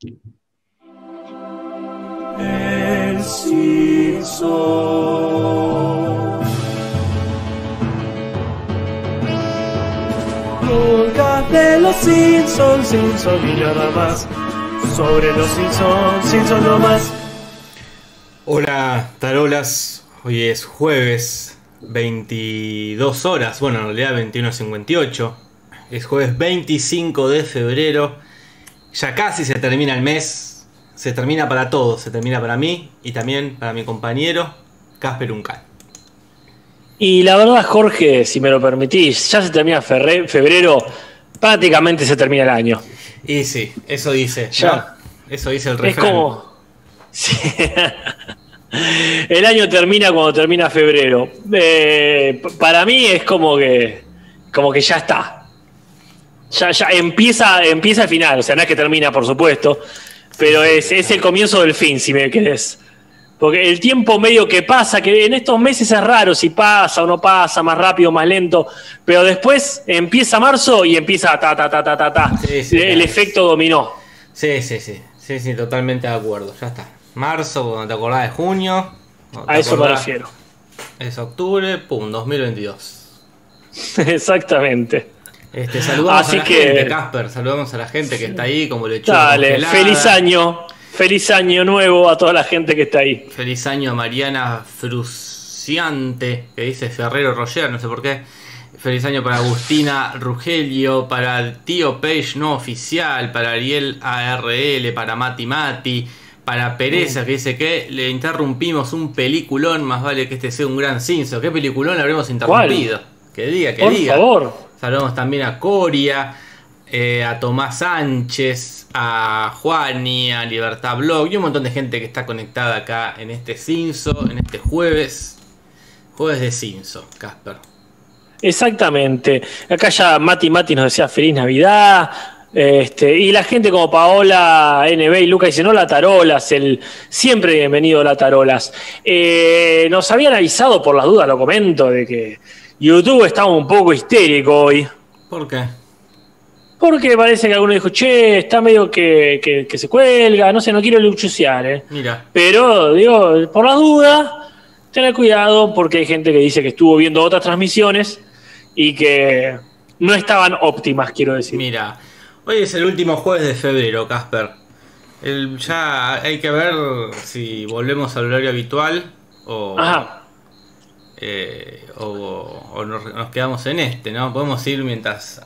El Simpson. Podcast de los Simpsons, Simpsons y nada más. Sobre los Simpsons, Simpsons no más. Hola, tarolas. Hoy es jueves, 22 horas. Bueno, en realidad 21.58. Es jueves 25 de febrero. Ya casi se termina el mes. Se termina para todos. Se termina para mí y también para mi compañero Casper Uncal. Y la verdad, Jorge, si me lo permitís, ya se termina febrero, prácticamente se termina el año. Y sí, eso dice. Ya. ¿no? Eso dice el Es refrán. como. Sí. El año termina cuando termina febrero. Eh, para mí es como que. como que ya está. Ya, ya empieza, empieza el final. O sea, no es que termina, por supuesto. Pero es, es el comienzo del fin, si me querés. Porque el tiempo medio que pasa, que en estos meses es raro si pasa o no pasa, más rápido, más lento. Pero después empieza marzo y empieza ta ta ta ta ta ta. Sí, sí, el claro. efecto dominó. Sí, sí, sí. Sí, sí, totalmente de acuerdo. Ya está. Marzo, cuando te acordás de junio. A eso me refiero. Es octubre, pum, 2022. Exactamente. Este, saludamos Así a la que- gente, Casper. Saludamos a la gente que está ahí como lechuga Dale, feliz año. Feliz año nuevo a toda la gente que está ahí. Feliz año a Mariana Fruciante, que dice Ferrero Roger, no sé por qué. Feliz año para Agustina Rugelio, para el tío Page no oficial, para Ariel ARL, para Mati Mati, para Pereza, que dice que le interrumpimos un peliculón, más vale que este sea un gran cinzo. ¿Qué peliculón le habremos interrumpido? Que diga, que Por diga. favor. Saludamos también a Coria, eh, a Tomás Sánchez, a Juani, a Libertad Blog y un montón de gente que está conectada acá en este Cinso, en este jueves. Jueves de Cinso, Casper. Exactamente. Acá ya Mati Mati nos decía feliz Navidad. Este, y la gente como Paola, NB y Luca dicen, hola Tarolas, el siempre bienvenido hola Tarolas. Eh, nos habían avisado por las dudas, lo comento, de que YouTube estaba un poco histérico hoy. ¿Por qué? Porque parece que alguno dijo, che, está medio que, que- que se cuelga, no sé, no quiero luchuciar, eh. Mira, Pero, digo, por la duda, tener cuidado porque hay gente que dice que estuvo viendo otras transmisiones y que no estaban óptimas, quiero decir. mira. Hoy es el último jueves de febrero, Casper. El- ya hay que ver si volvemos al horario habitual o, Ajá, eh, o, o nos, nos quedamos en este, ¿no? Podemos ir mientras.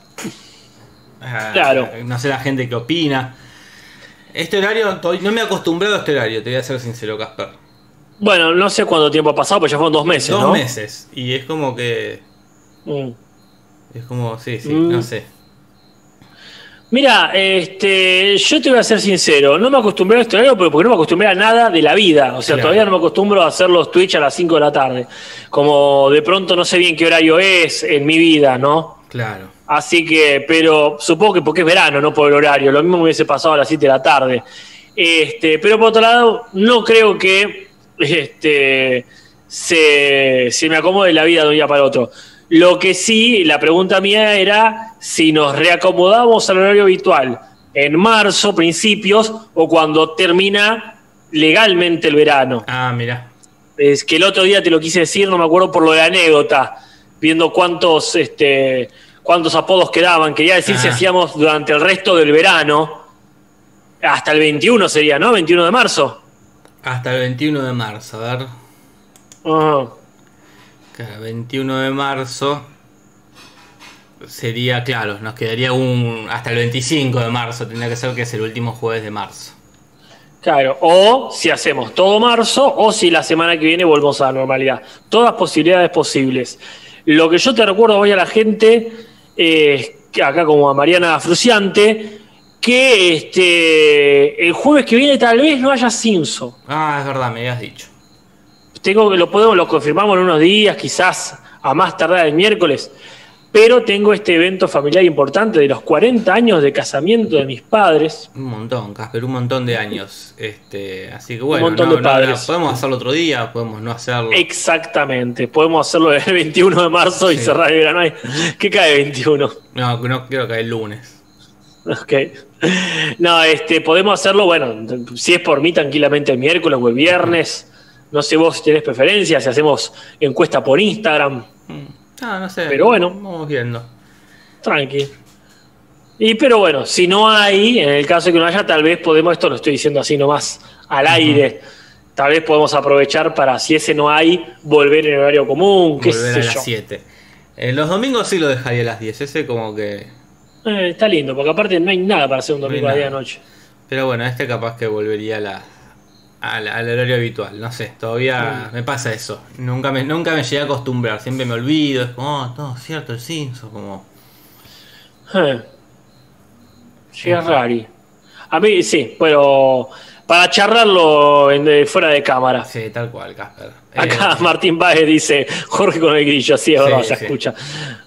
ah, Claro. No sé la gente que opina. Este horario, no me he acostumbrado a este horario, te voy a ser sincero, Casper. bueno, no sé cuánto tiempo ha pasado, pues ya fueron dos meses, Dos ¿no? meses. Y es como que. Mm. Es como, sí, sí, Mm. no sé. Mira, este, yo te voy a ser sincero, no me acostumbré a este horario porque porque no me acostumbré a nada de la vida. O sea, Claro. todavía no me acostumbro a hacer los Twitch a las 5 de la tarde. Como de pronto no sé bien qué horario es en mi vida, ¿no? Claro. Así que, pero supongo que porque es verano, no por el horario. Lo mismo me hubiese pasado a las 7 de la tarde. Este, pero por otro lado, no creo que este, se, se me acomode la vida de un día para otro. Lo que sí, la pregunta mía era si nos reacomodamos al horario habitual en marzo, principios, o cuando termina legalmente el verano. Ah, mira. Es que el otro día te lo quise decir, no me acuerdo por lo de la anécdota, viendo cuántos, este, cuántos apodos quedaban. Quería decir si hacíamos durante el resto del verano, hasta el 21 sería, ¿no? 21 de marzo. Hasta el 21 de marzo, a ver. Claro, 21 de marzo. Sería, claro, nos quedaría un. Hasta el 25 de marzo, tendría que ser que es el último jueves de marzo. claro, o si hacemos todo marzo, o si la semana que viene volvemos a la normalidad. Todas posibilidades posibles. Lo que yo te recuerdo hoy a la gente, eh, que acá como a Mariana Fruciante, que este, el jueves que viene tal vez no haya Simpson. Ah, es verdad, me habías dicho. Tengo que lo podemos, lo confirmamos en unos días, quizás a más tardar el miércoles. Pero tengo este evento familiar importante de los 40 años de casamiento de mis padres. Un montón, Casper, un montón de años. Este, así que bueno, montón no, de no, padres. no, podemos hacerlo otro día, podemos no hacerlo. Exactamente. Podemos hacerlo el 21 de marzo y cerrar el verano. ¿Qué cae 21? No, no creo que el lunes. Ok. No, este, podemos hacerlo, bueno, si es por mí, tranquilamente el miércoles o el viernes. No sé vos si tenés preferencia, si hacemos encuesta por Instagram. Ah, no sé. Pero bueno. Vamos viendo. Tranqui. Y pero bueno, si no hay, en el caso de que no haya, tal vez podemos, esto lo estoy diciendo así nomás, al aire. Tal vez podemos aprovechar para, si ese no hay, volver en horario común, qué Volver sé a yo. las 7. En los domingos sí lo dejaría a las 10. Ese como que. Eh, está lindo, porque aparte no hay nada para hacer un No domingo a día de nada. noche. Pero bueno, este capaz que volvería a la, al, al horario habitual. No sé, todavía me pasa eso. Nunca me, nunca me llegué a acostumbrar. Siempre me olvido. Es como, oh, todo cierto, el Simpson. Como, Eh. Sí, es rari. A mí sí, pero para charlarlo en- de- fuera de cámara. sí, tal cual, Casper. Acá Eh, Martín Páez dice Jorge con el grillo, sí, es Sí, verdad, se sí. escucha.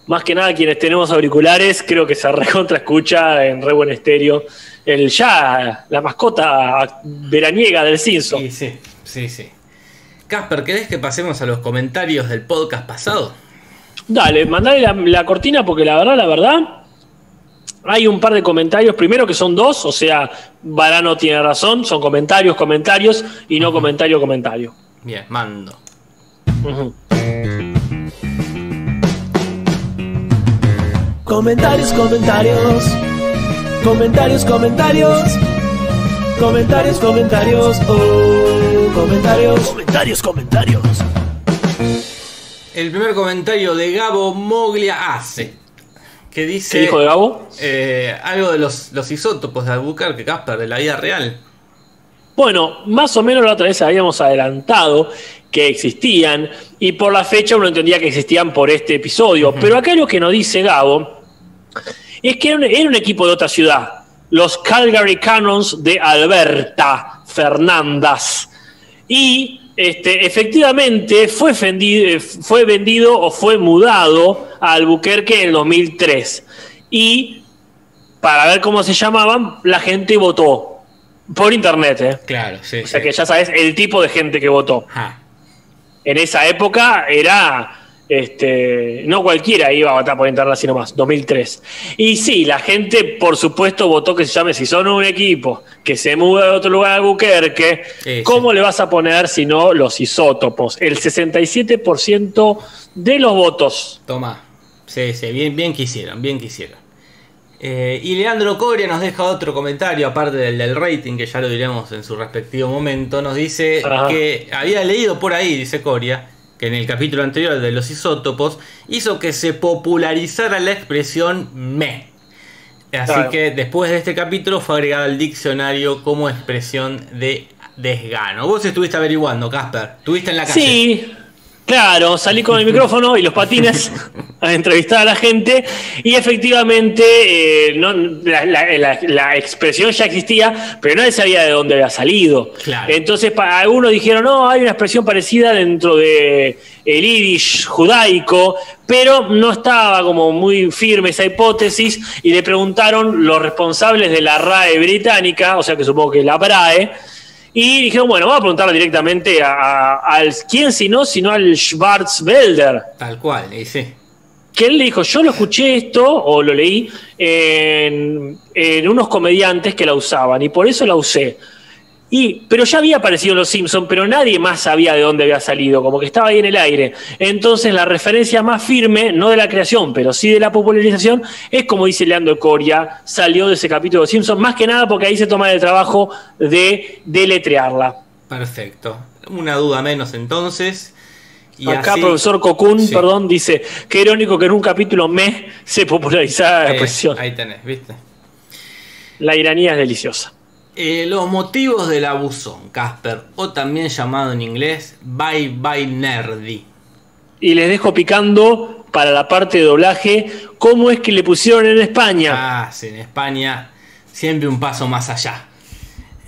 Más que nada quienes tenemos auriculares, creo que se recontra escucha en re buen estéreo. El ya, la mascota veraniega del Simpson. sí, sí, sí, sí. Casper, ¿querés que pasemos a los comentarios del podcast pasado? Dale, mandale la, la cortina porque la verdad, la verdad, hay un par de comentarios. Primero que son dos, o sea, Varano tiene razón, son comentarios, comentarios y no comentario, comentario. Bien, mando. Comentarios, comentarios. Comentarios, comentarios. Comentarios, comentarios. Oh, comentarios. Comentarios, comentarios. El primer comentario de Gabo Moglia hace. Que ¿Qué dice dijo de Gabo? eh, algo de los, los isótopos de Albuquerque, Casper, de la vida real. Bueno, más o menos la otra vez habíamos adelantado que existían y por la fecha uno entendía que existían por este episodio. Pero acá lo que nos dice Gabo es que era un, era un equipo de otra ciudad, los Calgary Cannons de Alberta Fernandas. Y este, efectivamente fue, eh, fue vendido o fue mudado a Albuquerque en el 2003. Y para ver cómo se llamaban, la gente votó. Por internet, ¿eh? Claro, sí. O sea que ya sabes el tipo de gente que votó. Ajá. En esa época era. Este, no cualquiera iba a votar por internet así nomás, 2003. Y sí, la gente, por supuesto, votó que se llame, si son un equipo que se muda de otro lugar a Albuquerque, Sí, ¿cómo le vas a poner si no los isótopos? El 67% de los votos. Toma. Sí, sí, bien, bien quisieron, bien quisieron. Eh, y Leandro Coria nos deja otro comentario, aparte del, del rating, que ya lo diremos en su respectivo momento. Nos dice Ajá. que había leído por ahí, dice Coria, que en el capítulo anterior de los isótopos hizo que se popularizara la expresión me. Así Claro. que después de este capítulo fue agregada al diccionario como expresión de desgano. Vos estuviste averiguando, Casper. Estuviste en la calle. Sí, claro, salí con el micrófono y los patines a entrevistar a la gente y efectivamente eh, no, la, la- la- la expresión ya existía, pero nadie sabía de dónde había salido. Claro. Entonces pa- algunos dijeron, no, hay una expresión parecida dentro de el irish judaico, pero no estaba como muy firme esa hipótesis y le preguntaron los responsables de la RAE británica, o sea que supongo que la BRAE, y dijeron, bueno, vamos a preguntarle directamente a, a- al quién si no, sino al Schwarzwälder. Tal cual, sí. Que él le dijo, yo lo escuché esto, o lo leí, en, en unos comediantes que la usaban, y por eso la usé. Y, pero ya había aparecido en Los Simpsons, pero nadie más sabía de dónde había salido, como que estaba ahí en el aire. Entonces la referencia más firme, no de la creación, pero sí de la popularización, es como dice Leandro Coria, salió de ese capítulo de Los Simpsons, más que nada porque ahí se toma el trabajo de deletrearla. Perfecto. Una duda menos entonces. Y Acá así- profesor Cocún, Sí. perdón, dice, qué irónico que en un capítulo me se popularizara la Eh, expresión. ahí tenés, ¿viste? La iranía es deliciosa. Eh, los motivos del abusón, Casper, o también llamado en inglés Bye Bye Nerdy. Y les dejo picando para la parte de doblaje cómo es que le pusieron en España. Ah, sí, en España siempre un paso más allá.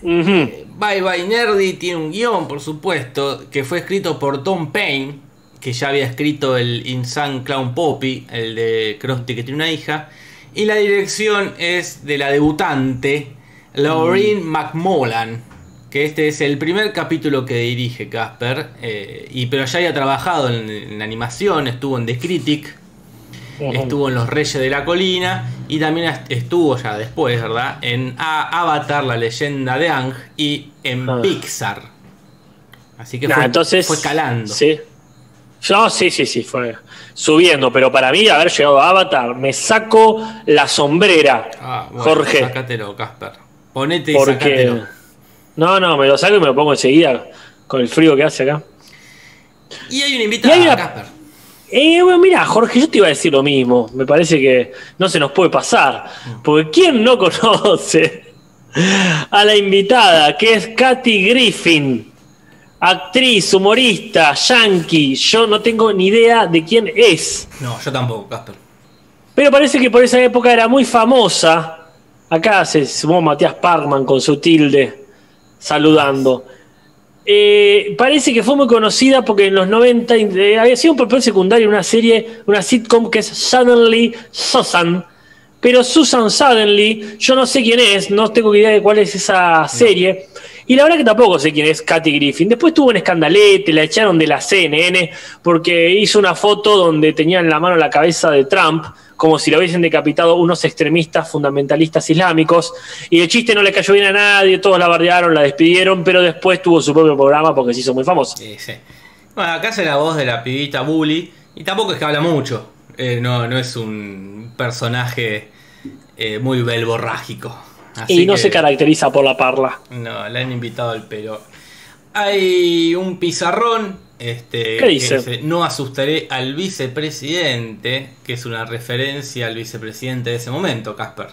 Ujú. Bye Bye Nerdy tiene un guion, por supuesto, que fue escrito por Tom Payne, que ya había escrito el Insane Clown Poppy, el de Krusty que tiene una hija. Y la dirección es de la debutante, Laureen McMullan, que este es el primer capítulo que dirige Casper, eh, y, pero ya había trabajado en, en animación, estuvo en The Critic. Estuvo en Los Reyes de la Colina y también est- estuvo ya después, ¿verdad? En A- Avatar, la leyenda de Ang y en Ah. Pixar. Así que Nah, fue, entonces, fue escalando. Sí. No, sí, sí, sí, fue subiendo. Pero para mí, haber llegado a Avatar, me saco la sombrera, Ah, bueno, Jorge. Sácatelo, Casper. Ponete y Porque. No, no, me lo saco y me lo pongo enseguida con el frío que hace acá. Y hay una invitada, Y hay una- Casper. Eh, bueno, mira, Jorge, yo te iba a decir lo mismo. Me parece que no se nos puede pasar. Porque ¿quién no conoce a la invitada, que es Katy Griffin? Actriz, humorista, yankee. Yo no tengo ni idea de quién es. No, yo tampoco, Casper. Pero parece que por esa época era muy famosa. Acá se sumó Matías Parkman con su tilde saludando. Eh, parece que fue muy conocida porque en los 90 eh, había sido un papel secundario en una serie, una sitcom que es Suddenly Susan. Pero Susan Suddenly, yo no sé quién es, no tengo idea de cuál es esa serie. Y la verdad que tampoco sé quién es Katy Griffin. Después tuvo un escandalete, la echaron de la CNN porque hizo una foto donde tenía en la mano la cabeza de Trump, como si lo hubiesen decapitado unos extremistas fundamentalistas islámicos. Y el chiste no le cayó bien a nadie, todos la bardearon, la despidieron, pero después tuvo su propio programa porque se hizo muy famoso. Sí, sí. Bueno, acá hace la voz de la pibita Bully. Y tampoco es que habla mucho. Eh, no, no es un personaje eh, muy belborrágico. Así y no que- se caracteriza por la parla. No, le han invitado al pelo. Hay un pizarrón. Este, ¿Qué dice? No asustaré al vicepresidente, que es una referencia al vicepresidente de ese momento, Casper.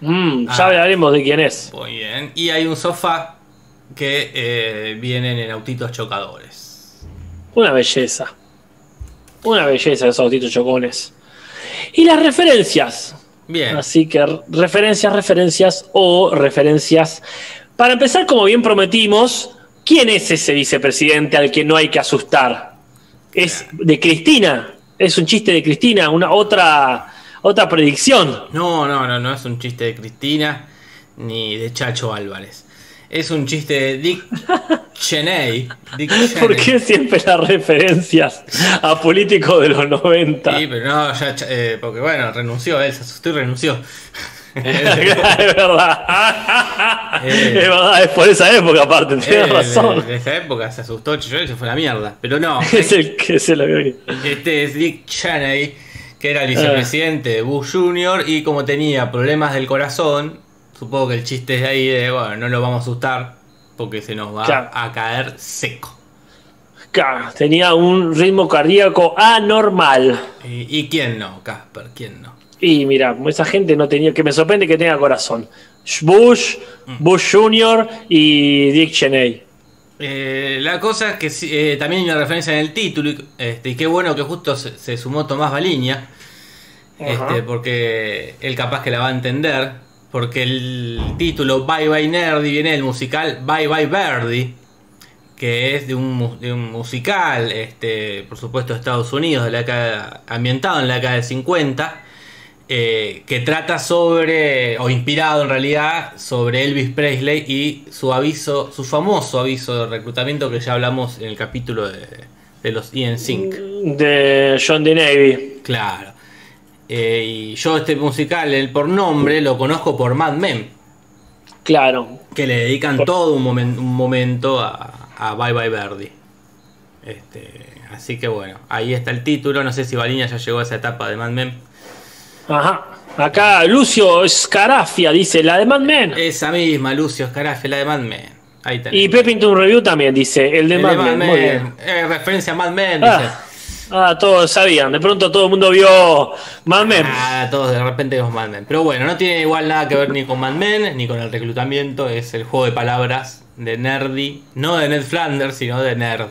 Mm, ya Ah. hablaremos de quién es. Muy bien. Y hay un sofá que eh, vienen en autitos chocadores. Una belleza. Una belleza esos autitos chocones. Y las referencias. Bien. Así que referencias, referencias o referencias. Para empezar, como bien prometimos, ¿quién es ese vicepresidente al que no hay que asustar? Es de Cristina. Es un chiste de Cristina, una otra, otra predicción. No, no, no, no es un chiste de Cristina ni de Chacho Álvarez. Es un chiste de Dick Cheney. Dick ¿Por qué siempre las referencias a políticos de los 90? Sí, pero no, ya, eh, porque bueno, renunció, él se asustó y renunció. es verdad. Eh. Es verdad, es por esa época aparte, tienes Eh, razón. De esa época se asustó, chilló y se fue a la mierda. Pero no, Es el que se lo vio. este es Dick Cheney, que era el vicepresidente de Bush Jr. y como tenía problemas del corazón, supongo que el chiste es de ahí de, bueno, no lo vamos a asustar porque se nos va Claro. a caer seco. Claro, Tenía un ritmo cardíaco anormal. ¿Y, y quién no, Casper? ¿Quién no? Y mira, esa gente no tenía, que me sorprende que tenga corazón. Bush, Bush Jr. y Dick Cheney. Eh, la cosa es que eh, también hay una referencia en el título, y, este, y qué bueno que justo se, se sumó Tomás Baliña, este, porque él capaz que la va a entender, porque el título Bye Bye Nerdy viene del musical Bye Bye Birdie, que es de un, de un musical, este, por supuesto de Estados Unidos, de la década- ambientado en la década del 50, eh, que trata sobre, o inspirado en realidad, sobre Elvis Presley y su aviso, su famoso aviso de reclutamiento que ya hablamos en el capítulo de, de los Ian Sync. De John D. Navy. Claro. Eh, y yo este musical, el por nombre, lo conozco por Mad Men, Claro. que le dedican todo un, momen- un momento a, a Bye Bye Birdie. Este, así que bueno, ahí está el título. No sé si Baliña ya llegó a esa etapa de Mad Men. Ajá. Acá Lucio Scarafia dice la de Mad Men. Esa misma, Lucio Scarafe, la de Mad Men. Ahí tenés. Y Pepington Review también dice el de El Mad de Mad Men. Muy bien. Men. Eh, referencia a Mad Men, dice. Ah, ah, todos sabían. De pronto todo el mundo vio Mad Men. Ah, todos de repente vemos Mad Men. Pero bueno, no tiene igual nada que ver ni con Mad Men, ni con el reclutamiento. Es el juego de palabras de Nerdy. No de Ned Flanders, sino de Nerd.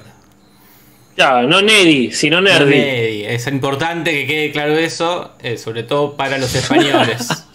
Ya, no Neddy, sino Nerdy. Nerdy. Es importante que quede claro eso, eh, sobre todo para los españoles.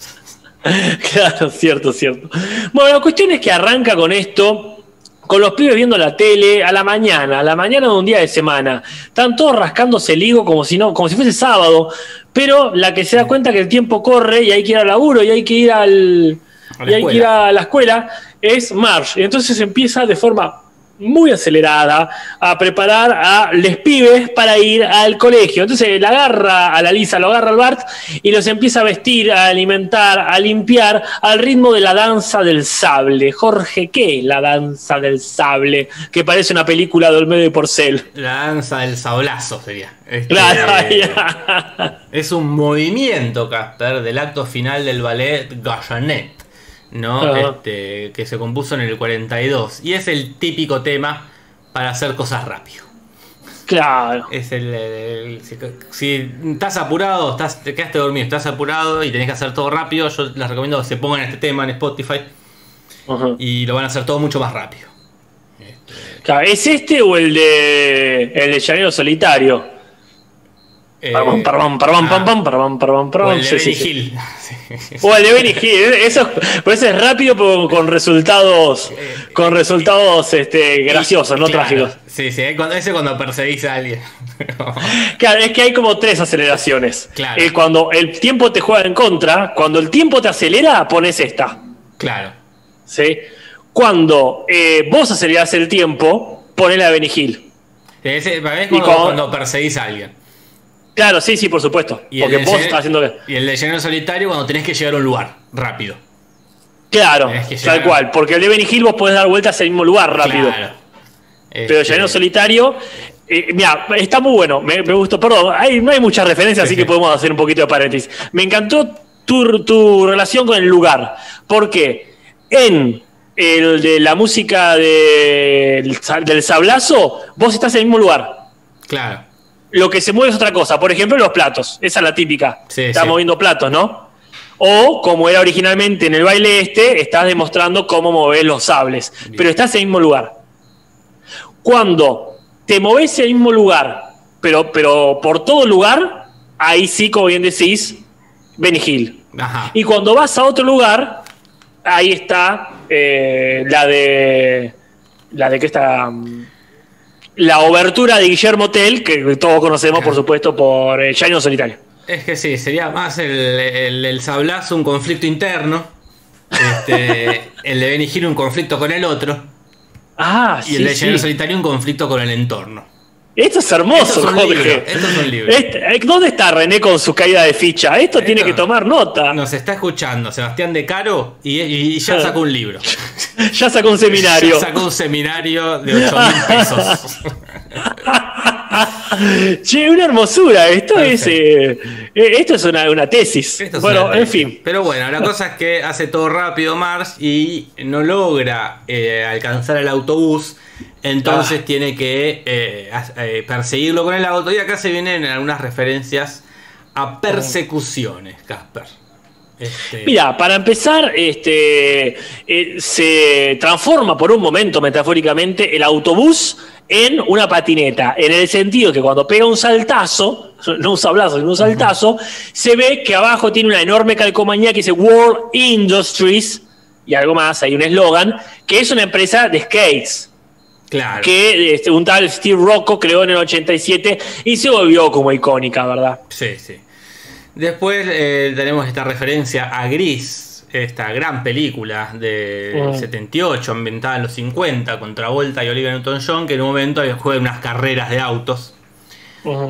Claro, cierto, cierto. Bueno, la cuestión es que arranca con esto, con los pibes viendo la tele a la mañana, a la mañana de un día de semana. Están todos rascándose el higo como si no, como si fuese sábado, pero la que se da cuenta que el tiempo corre y hay que ir al laburo y hay que ir al A la y hay que ir escuela. a la escuela es Marge. Y entonces empieza de forma muy acelerada a preparar a les pibes para ir al colegio. Entonces la agarra a la Lisa, lo agarra al Bart y los empieza a vestir, a alimentar, a limpiar al ritmo de la danza del sable. Jorge, ¿qué es la danza del sable? Que parece una película de Olmedo y Porcel. La danza del sablazo sería. Este, Claro, es un movimiento, Casper, del acto final del ballet Gallanet, ¿no? Este, que se compuso en el 42. Y es el típico tema para hacer cosas rápido. claro. Es el, el- si, si estás apurado, estás, te quedaste dormido, estás apurado y tenés que hacer todo rápido, yo les recomiendo que se pongan este tema en Spotify y lo van a hacer todo mucho más rápido. Claro, ¿Es este o el de el de Llanero Solitario? Eh, pam, pam, o el de Benny. Hill. O el de Benny Hill, eso, pero ese es rápido pero con resultados, con resultados este, graciosos, no Claro, trágicos. Sí, sí, cuando- ese cuando perseguís a alguien. Claro, es que hay como tres aceleraciones. Claro. Eh, cuando el tiempo te juega en contra, cuando el tiempo te acelera, pones esta. claro. ¿sí? Cuando eh, vos acelerás el tiempo, pones la de Benny Hill. Ese, para mí es Y cuando, cuando- cuando perseguís a alguien. Claro, sí, sí, por supuesto. Y el, Porque vos estás haciendo que. y el de llanero solitario cuando tenés que llegar a un lugar rápido. Claro, tal cual. Porque el de Benny Hill vos podés dar vueltas al mismo lugar rápido. Claro. Pero Este, Llanero Solitario, eh, mira, está muy bueno, me, me gustó, perdón, hay, no hay muchas referencias, así que podemos hacer un poquito de paréntesis. Me encantó tu, tu relación con el lugar, porque en el de la música de- del sablazo, vos estás en el mismo lugar. Claro. Lo que se mueve es otra cosa, por ejemplo, los platos, esa es la típica. Sí, estás sí. moviendo platos, ¿no? O, como era originalmente en el baile este, estás demostrando cómo mover los sables, Bien. pero estás en el mismo lugar. Cuando te moves en el mismo lugar, pero, pero por todo lugar, ahí sí, como bien decís, Benny Hill. Ajá. Y cuando vas a otro lugar, ahí está eh, la de. La de que está. La obertura de Guillermo Tell, que todos conocemos, por supuesto, por el Llano Solitario. Es que sí, sería más el, el, el sablazo un conflicto interno. Este, el de Benny Hill un conflicto con el otro. Ah, Y sí. el de sí. Llanero solitario un conflicto con el entorno. Esto es hermoso, Estos Jorge. estos son. Este- eh, ¿Dónde está René con su caída de ficha? Esto tiene que tomar nota. Nos está escuchando Sebastián De Caro y, y ya sacó un libro. Ya sacó un seminario. Ya sacó un seminario de 8 mil pesos. che, una hermosura. Esto es, eh, eh, esto es una, una tesis. Es bueno, una en fin. Pero bueno, la cosa es que hace todo rápido Mars y no logra eh, alcanzar el autobús. Entonces Ah. tiene que eh, perseguirlo con el auto. Y acá se vienen algunas referencias a persecuciones, Casper. Este, Mira, para empezar, este, eh, se transforma por un momento, metafóricamente, el autobús en una patineta, en el sentido que cuando pega un saltazo, no un sablazo, sino un saltazo, se ve que abajo tiene una enorme calcomanía que dice World Industries, y algo más, hay un eslogan, que es una empresa de skates, claro. que este, un tal Steve Rocco creó en el 87 y se volvió como icónica, ¿verdad? Sí, sí. Después eh, tenemos esta referencia a Gris, esta gran película del Mm. 78, ambientada en los 50, con Travolta y Olivia Newton-John, que en un momento juega unas carreras de autos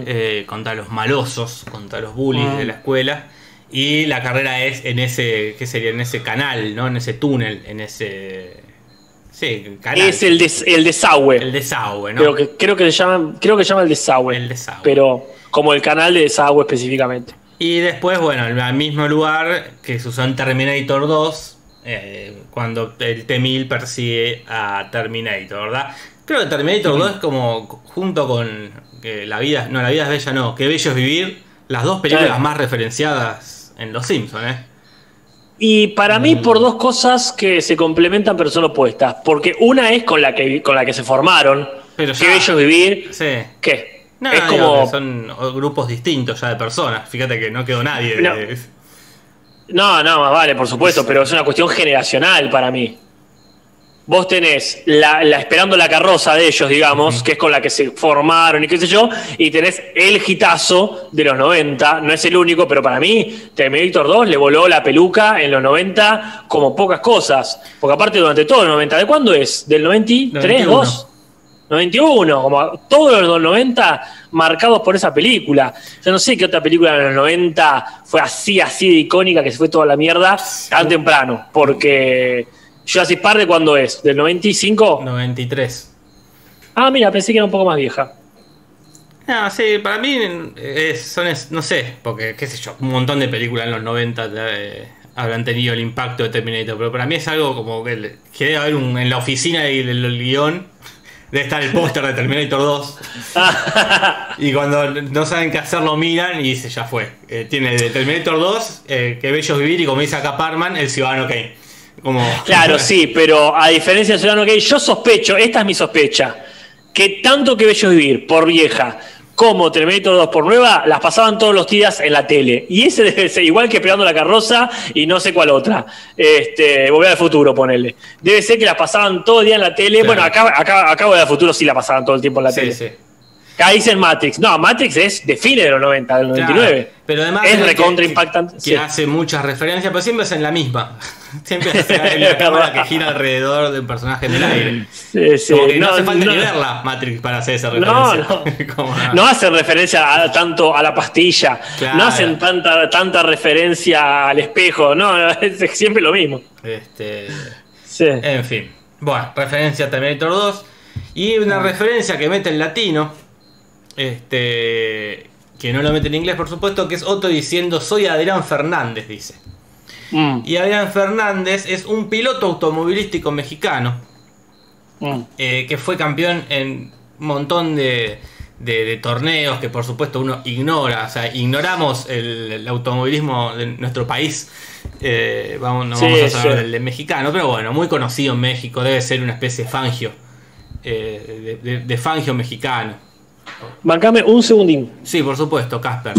eh, contra los malosos, contra los bullies de la escuela. Y la carrera es en ese, ¿qué sería? En ese canal, ¿no? En ese túnel, en ese... Sí, canal. Es el, des- el desagüe. el desagüe, ¿no? Creo que, creo que se llama, creo que se llama el desagüe. El desagüe. Pero como el canal de desagüe específicamente. Y después, bueno, el mismo lugar que se usó en Terminator 2, eh, cuando el T-1000 persigue a Terminator, ¿verdad? Creo que Terminator 2 es como junto con eh, La vida, no, La vida es bella, no, Que bello es vivir, las dos películas Claro. más referenciadas en Los Simpsons, ¿eh? Y para mí por dos cosas que se complementan pero son opuestas. Porque una es con la que, con la que se formaron. Pero Qué bello es vivir. Sí. ¿Qué? No, es como... son grupos distintos ya de personas. Fíjate que no quedó nadie. de- No. No, no, más vale, por supuesto, pero es una cuestión generacional para mí. Vos tenés la, la- esperando la carroza de ellos, digamos, que es con la que se formaron y qué sé yo, y tenés el hitazo de los 90, no es el único, pero para mí Terminator 2 le voló la peluca en los 90 como pocas cosas, porque aparte durante todo el 90, ¿de cuándo es? ¿Del 93? 91. ¿2? 91, como todos los 90 marcados por esa película. Yo no sé qué otra película de los 90 fue así, así de icónica que se fue toda la mierda tan temprano. Porque Jurassic Park, ¿de cuándo es? ¿Del 95? 93. Ah, mira, pensé que era un poco más vieja. No, sí, para mí es, son, es- no sé, porque qué sé yo, un montón de películas en los 90 eh, habrán tenido el impacto de Terminator, pero para mí es algo como que, que debe haber un, en la oficina del, del guion, debe estar el póster de Terminator 2, y cuando no saben qué hacer lo miran y dice, ya fue. Eh, tiene de Terminator 2, eh, que bello vivir, y como dice acá Parman, el ciudadano Kane. Como, Claro, sí, pero a diferencia de Ciudadano Kane, yo sospecho, esta es mi sospecha, que tanto que Bello Vivir por vieja como Terminator 2 por nueva, las pasaban todos los días en la tele. Y ese debe ser igual que Esperando la Carroza y no sé cuál otra. Este, Volver al Futuro, ponele. Debe ser que las pasaban todo el día en la tele. Claro. Bueno, acá, acá, acá Volver al Futuro sí la pasaban todo el tiempo en la Sí, tele. sí. Acá dicen Matrix. No, Matrix es de fines de los 90, del 99. Claro, pero además es recontra impactante. Que sí. hace muchas referencias, pero siempre es en la misma. Siempre es en la cámara que gira alrededor de un personaje en el aire. Sí, sí. Como que no, hace falta no- ni verla Matrix para hacer esa No, referencia. no. Como, No hacen referencia a- tanto a la pastilla, Claro. no hacen tanta, tanta referencia al espejo, no, no, es siempre lo mismo. Este, Sí. en fin. Bueno, referencia a Terminator 2. Y una referencia que mete en latino. Este. Que no lo mete en inglés, por supuesto, que es Otto diciendo soy Adrián Fernández, dice. Mm, Y Adrián Fernández es un piloto automovilístico mexicano. mm. eh, que fue campeón en un montón de, de- de torneos que por supuesto uno ignora, o sea, ignoramos el, el automovilismo de nuestro país. Eh, vamos, no Sí, vamos a hablar sí. del de mexicano, pero bueno, muy conocido en México, debe ser una especie de fangio, eh, de fangio mexicano. Bancame un segundín. Sí, por supuesto, Casper.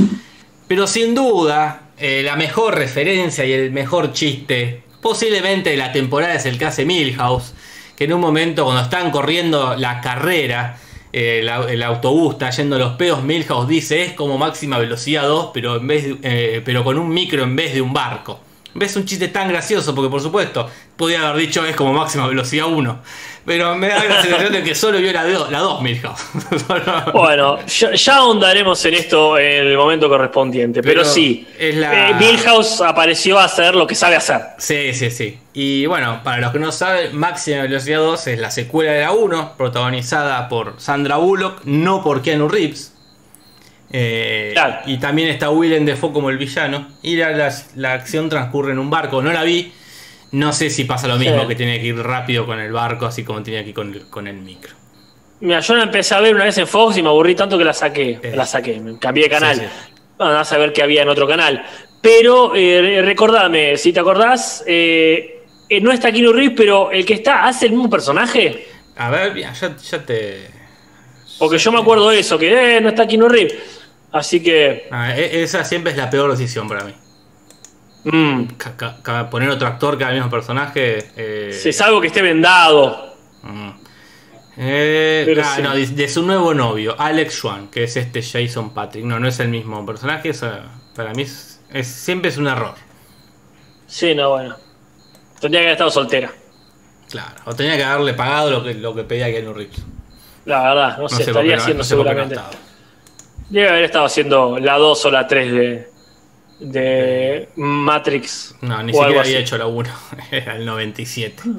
Pero sin duda, eh, la mejor referencia y el mejor chiste, posiblemente de la temporada, es el que hace Milhouse. Que en un momento, cuando están corriendo la carrera, eh, el autobús está yendo los pedos, Milhouse dice es como máxima velocidad 2, pero, en vez de- eh, pero con un micro en vez de un barco. ¿Ves un chiste tan gracioso? Porque por supuesto, podía haber dicho es como máxima velocidad 1. Pero me da la sensación de que solo vio la 2, la 2 Milhouse. Bueno, ya, ya ahondaremos en esto en el momento correspondiente, pero, Pero sí, la- eh, Milhouse apareció a hacer lo que sabe hacer. Sí, sí, sí. Y bueno, para los que no saben, Máxima Velocidad 2 es la secuela de la 1, protagonizada por Sandra Bullock, no por Keanu Reeves. Eh, Claro. Y también está Willem Dafoe como el villano. Y la, la- la acción transcurre en un barco. No la vi. No sé si pasa lo mismo, Sí. que tiene que ir rápido con el barco, así como tiene que ir con el, con el micro. Mira, yo la empecé a ver una vez en Fox y me aburrí tanto que la saqué. La saqué, me cambié de canal. Sí, sí. Bueno, a saber qué había en otro canal. Pero eh, recordame, si te acordás, eh, no está Keanu Reeves, pero el que está hace el mismo personaje. A ver, ya, ya te. Porque yo me acuerdo de eso, que eh, no está Keanu Reeves. Así que. Ah, e- esa siempre es la peor decisión para mí. mm, poner otro actor que haga el mismo personaje. eh, si es algo que esté vendado. Mm. Eh, ah, sí. no, de, de su nuevo novio, Alex Swan, que es este Jason Patrick. No, no es el mismo personaje. eso, para mí es, es- siempre es un error. Sí, no, bueno. Tendría que haber estado soltera. Claro. O tenía que haberle pagado lo que, lo que pedía Keanu Reeves. La verdad, no, sé, por qué estaría no- haciendo no sé no seguramente. estaba. Debe haber estado haciendo la 2 o la 3 de, de Matrix. No, ni siquiera había hecho la 1. Era el 97.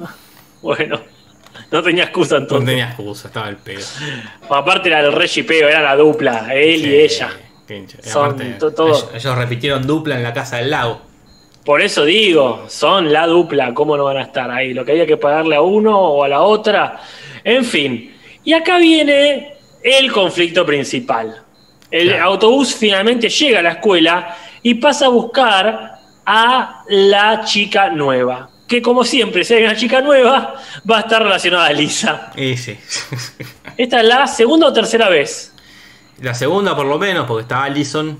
Bueno, no tenía excusa No entonces. tenía excusa, estaba el pedo. Aparte era el regipeo, era la dupla, él y ella. Y Son aparte, to- todo- ellos, ellos repitieron dupla en la casa del lago. Por eso digo, son la dupla, ¿cómo no van a estar ahí? Lo que había que pagarle a uno o a la otra. En fin. Y acá viene el conflicto principal. El Claro. autobús finalmente llega a la escuela y pasa a buscar a la chica nueva. Que como siempre, si hay una chica nueva, va a estar relacionada a Lisa. Y sí. Esta es la segunda o tercera vez. la segunda, por lo menos, porque estaba Allison.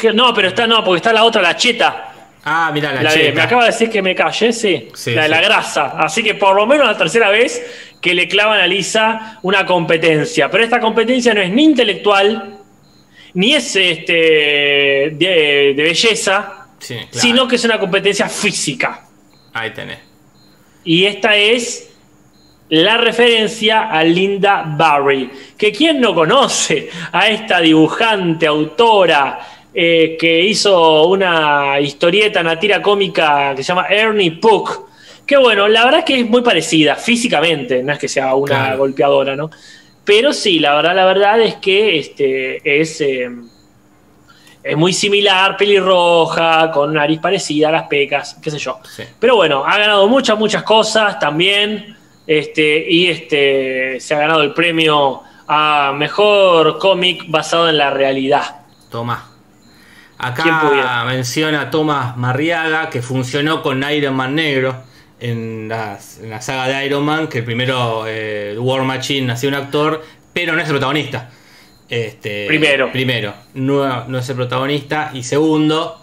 Que- No, pero está, no, porque está la otra, la cheta. Ah, mira la, La de- cheta. me acaba de decir que me calle, sí. Sí, la de sí. la grasa. Así que por lo menos la tercera vez que le clavan a Lisa una competencia. Pero esta competencia no es ni intelectual, ni es este, de, de belleza, Sí, claro. sino que es una competencia física. Ahí tenés. Y esta es la referencia a Linda Barry, que quien no conoce a esta dibujante, autora, eh, que hizo una historieta, una tira cómica que se llama Ernie Puck, que bueno, la verdad es que es muy parecida físicamente, no es que sea una Claro. golpeadora, ¿no? Pero sí, la verdad, la verdad es que este, es, eh, es muy similar, pelirroja, con nariz parecida a las pecas, qué sé yo. Sí. Pero bueno, ha ganado muchas, muchas cosas también. Este, y este, se ha ganado el premio a mejor cómic basado en la realidad. Toma. Acá menciona a Thomas Marriaga que funcionó con Iron Man negro en, las- en la saga de Iron Man, que el primero eh, War Machine nació un actor, pero no es el protagonista. Este, Primero. Primero, no, no es el protagonista. Y segundo,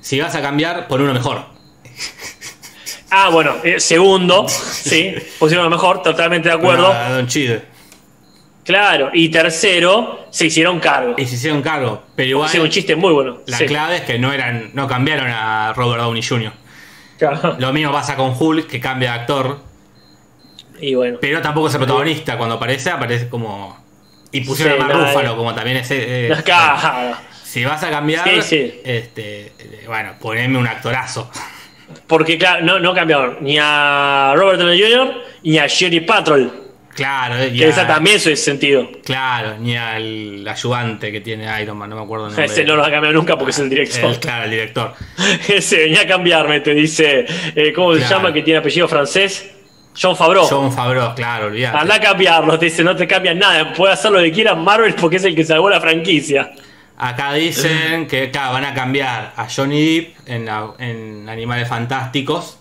si vas a cambiar, pon uno mejor. Ah, bueno, eh, segundo, sí, pusieron lo mejor, totalmente de acuerdo. A Don Cheadle. Claro, y tercero, se hicieron cargo. Y se hicieron cargo. Pero igual, Hicieron un chiste muy bueno. la sí. clave es que no eran no cambiaron a Robert Downey Jr. Claro. Lo mismo pasa con Hulk, que cambia de actor. Y bueno, Pero tampoco es el protagonista. Cuando aparece, aparece como. Y pusieron Sí, a Ruffalo, eh. como también ese. eh, Claro. si vas a cambiar, Sí, sí. este. Bueno, poneme un actorazo. Porque claro, no, no cambiaron ni a Robert Downey Jr. ni a Sherry Patrol, Claro, eh, y que a- esa también es sentido. Claro, ni al ayudante que tiene Iron Man, no me acuerdo el nombre. Ese no lo va a cambiar nunca porque es el director. El- claro, el director. Ese venía a cambiarme, te dice, eh, ¿cómo se llama? Que tiene apellido francés. John Favreau. John Favreau, claro, olvídate. Anda a cambiarlo, te dice, no te cambian nada, puede hacer lo que quiera Marvel porque es el que salvó la franquicia. Acá dicen que claro, van a cambiar a Johnny Depp en, la- en Animales Fantásticos.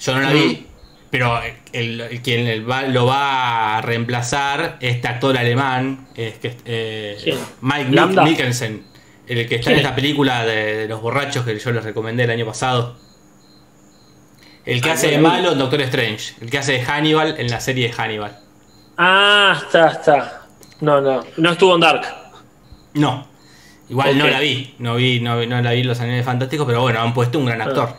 Yo no la vi, Mm. Pero el, el- quien el va- lo va a reemplazar, este actor alemán, es que, eh. Mike Mikkelsen, el que está en ¿Quién esta es? película de, de los borrachos que yo les recomendé el año pasado. El que Ah, hace de malo en Doctor Strange, el que hace de Hannibal en la serie de Hannibal. Ah, está, está. No, no, no estuvo en Dark. No. Igual no la vi, no vi, no, vi- no la vi los animales fantásticos, pero bueno, han puesto un gran actor.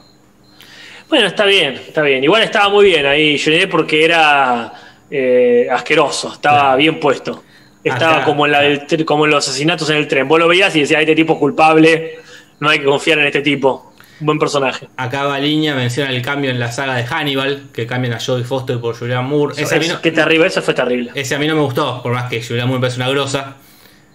Bueno, está bien, está bien. Igual estaba muy bien ahí Depp porque era eh, asqueroso, estaba bien puesto. Estaba Acá, como en, la del como en los asesinatos en el tren. Vos lo veías y decías, este tipo es culpable, no hay que confiar en este tipo. Buen personaje. Acá Baliña menciona el cambio en la saga de Hannibal, que cambian a Jodie Foster por Julianne Moore. Ese a, mí Eso- no, Qué terrible, eso fue terrible. ese a mí no me gustó, por más que Julianne Moore me parece una grosa.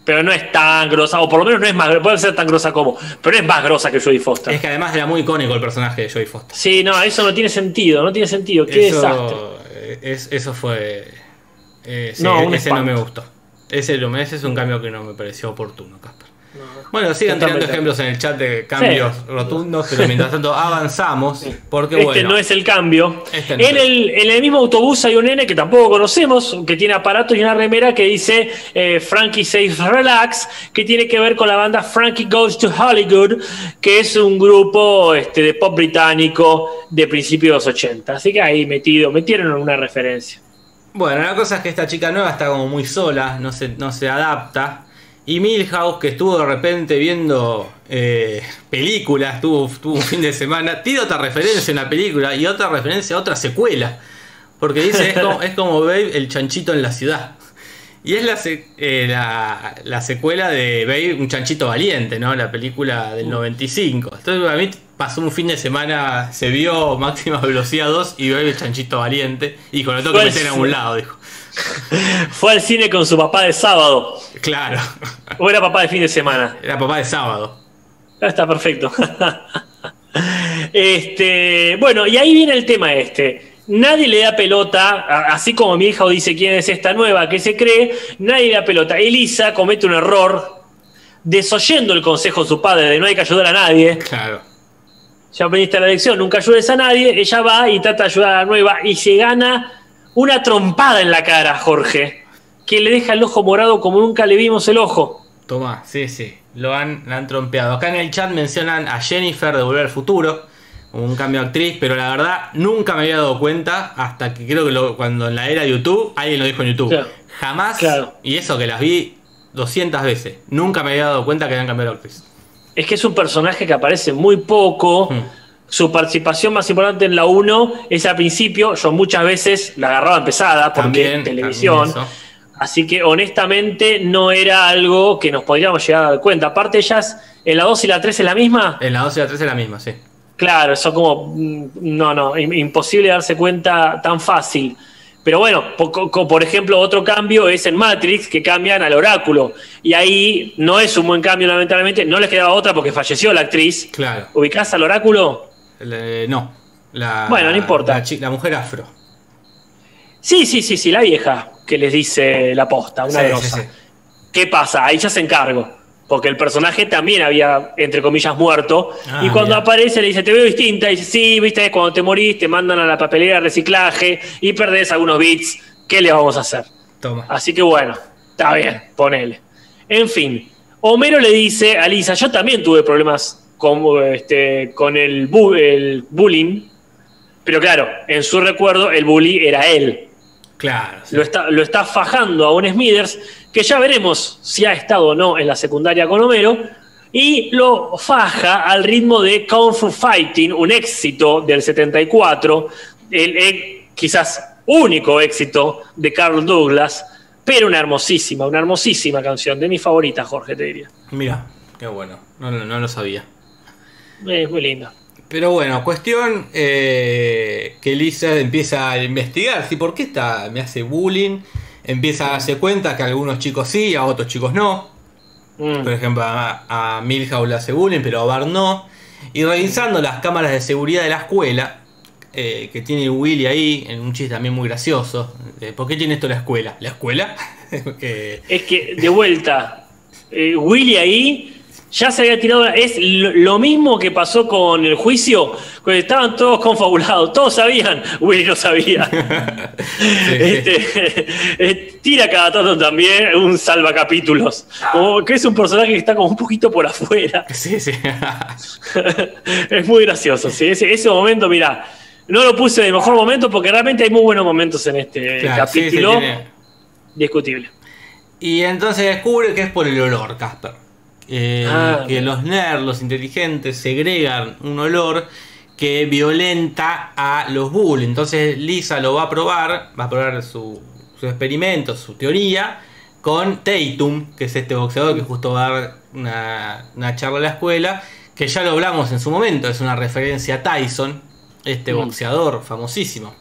Pero no es tan grosa, o por lo menos no es más, puede ser tan grosa como, pero es más grosa que Jodie Foster. Es que además era muy icónico el personaje de Jodie Foster. Sí, no, eso no tiene sentido, no tiene sentido, qué eso, eh, es- eso fue. eh, sí, No, ese no me gustó. Ese, lo- ese es un cambio que no me pareció oportuno, Casper. Bueno, sigan tirando ejemplos en el chat de cambios rotundos, pero mientras tanto avanzamos, porque este bueno. no es el cambio. Este no en, es. el, en el mismo autobús hay un nene que tampoco conocemos, que tiene aparatos y una remera que dice eh, Frankie Safe Relax, que tiene que ver con la banda Frankie Goes to Hollywood, que es un grupo este, de pop británico de principios de los 80. Así que ahí metido, metieron una referencia. Bueno, la cosa es que esta chica nueva está como muy sola, no se, no se adapta. Y Milhouse, que estuvo de repente viendo eh, películas, tuvo, tuvo un fin de semana, tiene otra referencia en la película y otra referencia a otra secuela. Porque dice, es como, es como Babe, el chanchito en la ciudad. Y es la, eh, la, la secuela de Babe, un chanchito valiente, ¿no? La película del 95. Entonces, a mí pasó un fin de semana, se vio Máxima Velocidad 2 y Babe, el chanchito valiente. Y con lo tengo que meter a un lado, dijo. Fue al cine con su papá de sábado, Claro. o era papá de fin de semana. Era papá de sábado. Ah, Está perfecto. este, bueno, y ahí viene el tema este. Nadie le da pelota, así como mi hija dice quién es esta nueva que se cree, nadie le da pelota. Elisa comete un error, desoyendo el consejo de su padre de no hay que ayudar a nadie. Claro. Ya aprendiste la lección, nunca ayudes a nadie. Ella va y trata de ayudar a la nueva y se gana una trompada en la cara, Jorge, que le deja el ojo morado como nunca le vimos el ojo. Toma, sí, sí. Lo han, la han trompeado. Acá en el chat mencionan a Jennifer de Volver al Futuro. como Un cambio de actriz, pero la verdad nunca me había dado cuenta hasta que creo que lo- cuando en la era YouTube, alguien lo dijo en YouTube. Claro. Jamás, Claro. y eso que las vi 200 veces, nunca me había dado cuenta que habían cambiado de actriz. Es que es un personaje que aparece muy poco. Hmm. Su participación más importante en la 1 es al principio. Yo muchas veces la agarraba empezada porque También, televisión. también. Así que honestamente no era algo que nos podríamos llegar a dar cuenta. Aparte, ellas en la 2 y la 3 es la misma. En la 2 y la 3 es la misma, sí. Claro, eso como. mm, No, no, im- imposible darse cuenta tan fácil. Pero bueno, por ejemplo, otro cambio es en Matrix, que cambian al oráculo. Y ahí no es un buen cambio, lamentablemente. No les quedaba otra porque falleció la actriz. Claro. ¿Ubicás al oráculo? No. La, Bueno, no importa. La, mujer afro. Sí, sí, sí, sí, la vieja que les dice la posta, una Sí, grosa. sí, sí. ¿Qué pasa? Ahí ya se encargo. Porque el personaje también había, entre comillas, muerto. Ah, y cuando mira. aparece le dice, te veo distinta. Y dice, sí, viste, cuando te morís te mandan a la papelera de reciclaje y perdés algunos bits. ¿Qué le vamos a hacer? Toma. Así que bueno, está bien, ponele. En fin, Homero le dice a Lisa, yo también tuve problemas con, este, con el, bu- el bullying. Pero claro, en su recuerdo el bully era él Claro. sí. lo está, lo está fajando a un Smithers, que ya veremos si ha estado o no en la secundaria con Homero, y lo faja al ritmo de Kung Fu Fighting, un éxito del 74, el, eh, quizás único éxito de Carl Douglas, pero una hermosísima, una hermosísima canción, de mi favorita, Jorge, te diría. Mira, qué bueno. No, no, no lo sabía. Es muy linda. Pero bueno, cuestión eh, que Lisa empieza a investigar. ¿sí? ¿Por qué está, me hace bullying? Empieza a darse cuenta que a algunos chicos sí, a otros chicos no. Mm. Por ejemplo, a, a Milhouse le hace bullying, pero a Bart no. Y revisando las cámaras de seguridad de la escuela, eh, que tiene Willy ahí, en un chiste también muy gracioso. eh, ¿Por qué tiene esto la escuela? ¿La escuela? Es que, de vuelta, eh, Willy ahí ya se había tirado. Es lo, mismo que pasó con el juicio, cuando estaban todos confabulados, todos sabían, Willy no sabía. Este, eh, tira cada tanto también un salvacapítulos. Como que es un personaje que está como un poquito por afuera. sí, sí. es muy gracioso, ¿sí? ese, ese momento, mira. No lo puse de mejor momento porque realmente hay muy buenos momentos en este Claro, sí, sí, capítulo. Discutible. Y entonces descubre que es por el olor, Casper. Eh, Ah, que los nerds, los inteligentes, segregan un olor que violenta a los bullies. Entonces Lisa lo va a probar, va a probar su, su experimento, su teoría, con Tatum, que es este boxeador que justo va a dar una, una charla en la escuela, que ya lo hablamos en su momento, es una referencia a Tyson, este Mm. boxeador famosísimo.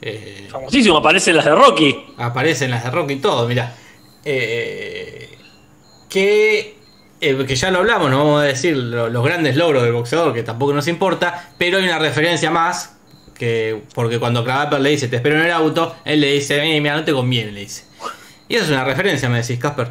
Eh, Famosísimo, aparecen las de Rocky. aparece en las de Rock y todo, mira. Eh, que, eh, que ya lo hablamos, no vamos a decir lo- los grandes logros del boxeador, que tampoco nos importa, pero hay una referencia más, que porque cuando Cravaper le dice te espero en el auto, él le dice, "Eh, mira, no te conviene, le dice. Y eso es una referencia, me decís, Casper.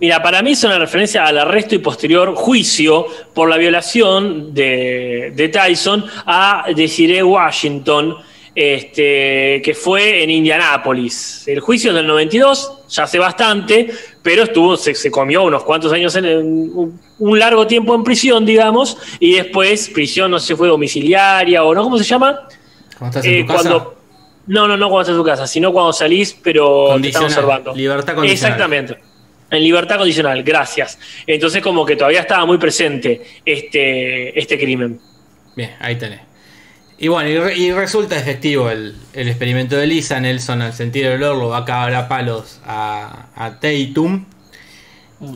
Mira, para mí es una referencia al arresto y posterior juicio por la violación de, de Tyson a Desiree Washington, este, que fue en Indianápolis. El juicio del 92, ya hace bastante, pero estuvo, se, se comió unos cuantos años, en, en un, largo tiempo en prisión, digamos, y después prisión, no sé si fue domiciliaria o no, ¿cómo se llama? Cuando estás en Eh, tu casa, no, no, no cuando estás en tu casa, sino cuando salís, pero te están observando. libertad condicional. Exactamente. En libertad condicional, gracias. Entonces, como que todavía estaba muy presente este, este crimen. Bien, ahí tenés. Y bueno, y, re- y resulta efectivo el, el experimento de Lisa. Nelson, al sentir el olor, lo va a cagar a palos a, a Tatum.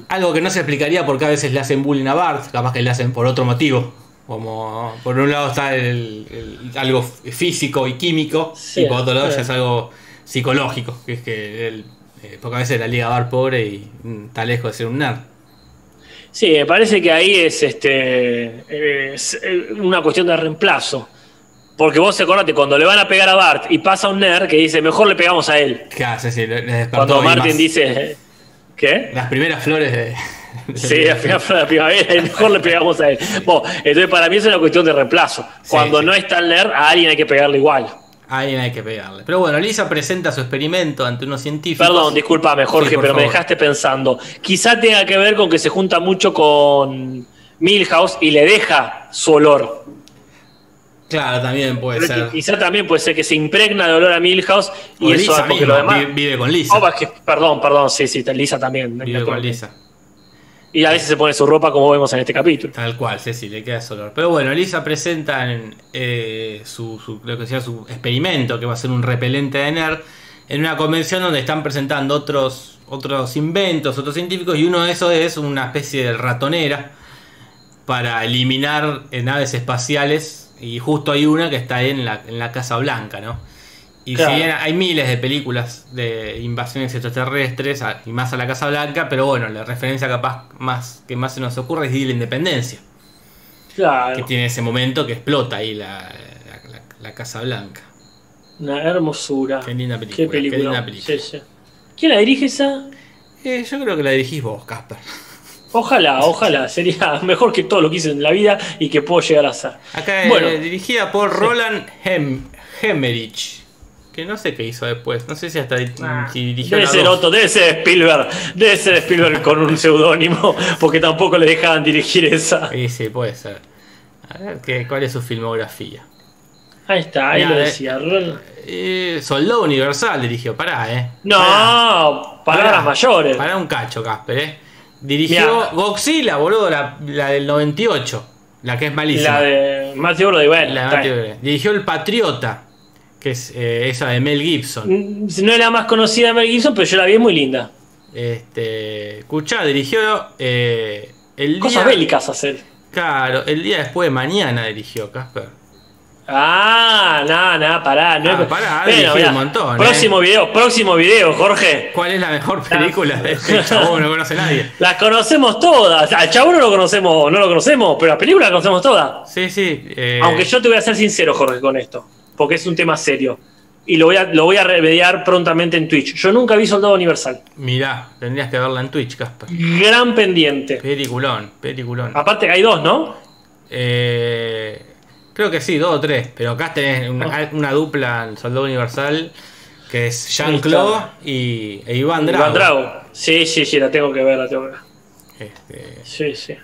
Algo que no se explicaría porque a veces le hacen bullying a Bart, capaz que le hacen por otro motivo. Como por un lado está el, el- algo físico y químico, Sí, y por otro lado sí. ya es algo psicológico, que es que él, eh, porque a veces la liga Bart pobre y mm, está lejos de ser un nerd. Sí, me parece que ahí es, este, es eh, una cuestión de reemplazo. Porque vos acordate, cuando le van a pegar a Bart y pasa un nerd que dice, mejor le pegamos a él. ¿Qué hace? Sí, Cuando Martin más. dice, ¿qué? Las primeras flores de. Sí, la primavera y mejor le pegamos a él. Bueno, entonces para mí es una cuestión de reemplazo. Cuando sí. no está el nerd, a alguien hay que pegarle igual. A alguien hay que pegarle. Pero bueno, Lisa presenta su experimento ante unos científicos. Perdón, discúlpame, Jorge, Sí, pero me dejaste pensando. Quizá tenga que ver con que se junta mucho con Milhouse y le deja su olor. Claro, también puede ser. quizá también puede ser que se impregna de olor a Milhouse y O eso Lisa porque lo demás. vi- vive con Lisa. Oh, que- perdón, perdón, sí, sí, Lisa también. vive con Lisa. Y a veces se pone su ropa como vemos en este capítulo. Tal cual, sí, sí, le queda ese olor. Pero bueno, Lisa presenta en, eh, su, su- lo que sea su experimento, que va a ser un repelente de NERD, en una convención donde están presentando otros, otros inventos, otros científicos, y uno de esos es una especie de ratonera para eliminar naves espaciales. Y justo hay una que está ahí en la, en la Casa Blanca, ¿no? Y Claro. si bien hay miles de películas de invasiones extraterrestres a- y más a la Casa Blanca, pero bueno, la referencia capaz más que más se nos ocurre es Día de la Independencia, que Claro. tiene ese momento que explota ahí la, la- la- la Casa Blanca. Una hermosura. Qué linda película, Qué película. qué linda película. Sí, sí. ¿Quién la dirige esa? Eh, yo creo que la dirigís vos, Casper. Ojalá, ojalá. Sería mejor que todo lo que hice en la vida y que puedo llegar a hacer. Acá eh, Bueno. dirigida por Roland Hem Hemmerich, que no sé qué hizo después, no sé si hasta Ah, si dirigió Debe ser. Otto, debe ser Spielberg. Debe ser Spielberg con un seudónimo, porque tampoco le dejaban dirigir esa. Sí, sí, puede ser. A ver, ¿qué- ¿cuál es su filmografía? Ahí está, ahí Mirá, lo eh, decía. Rol- Eh, Soldado Universal dirigió, pará, eh. No, Pará. palabras Pará. mayores. Pará un cacho, Casper, eh. Dirigió Mirá. Godzilla, boludo, la, la del 98. La que es malísima. La de Matthew Brody, bueno. La de Matthew. Dirigió El Patriota, que es eh, esa de Mel Gibson. Mm, No es la más conocida de Mel Gibson, pero yo la vi es muy linda. Este, escuchá, dirigió eh, el Cosas día, bélicas hacer. Claro, el día después de mañana dirigió Casper. Ah, nada, nada, pará. No Ah, pará, Bueno, mirá, un montón, eh. Próximo video, próximo video, Jorge. ¿Cuál es la mejor película de este chabón? No conoce nadie. Las conocemos todas. Al chavo no lo conocemos, no lo conocemos, pero las películas las conocemos todas. Sí, sí. eh, Aunque yo te voy a ser sincero, Jorge, con esto. Porque es un tema serio. Y lo voy a, lo voy a remediar prontamente en Twitch. Yo nunca vi Soldado Universal. Mirá, tendrías que verla en Twitch, Casper. Gran pendiente. Peliculón, peliculón. Aparte hay dos, ¿no? Eh, creo que sí, dos o tres. Pero acá tenés una, una dupla en Soldado Universal que es Jean-Claude y e Iván Drago. Iván Drago. Sí, sí, sí, la tengo que ver, la tengo que ver. Este, Sí, sí.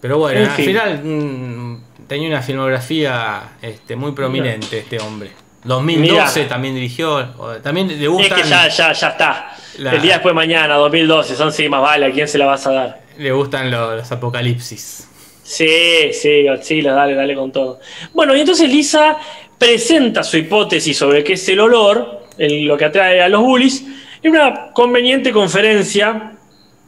pero bueno, En al fin. final mm, tenía una filmografía este, muy prominente este hombre. 2012 Mirá. también dirigió. o- También le Es gustan, que ya, ya, ya está. La- El día después de mañana, 2012, son sí más vale, ¿a quién se la vas a dar? le gustan lo- los apocalipsis. Sí, sí, Godzilla, dale, dale con todo. Bueno, y entonces Lisa presenta su hipótesis sobre qué es el olor, lo que atrae a los bullies, en una conveniente conferencia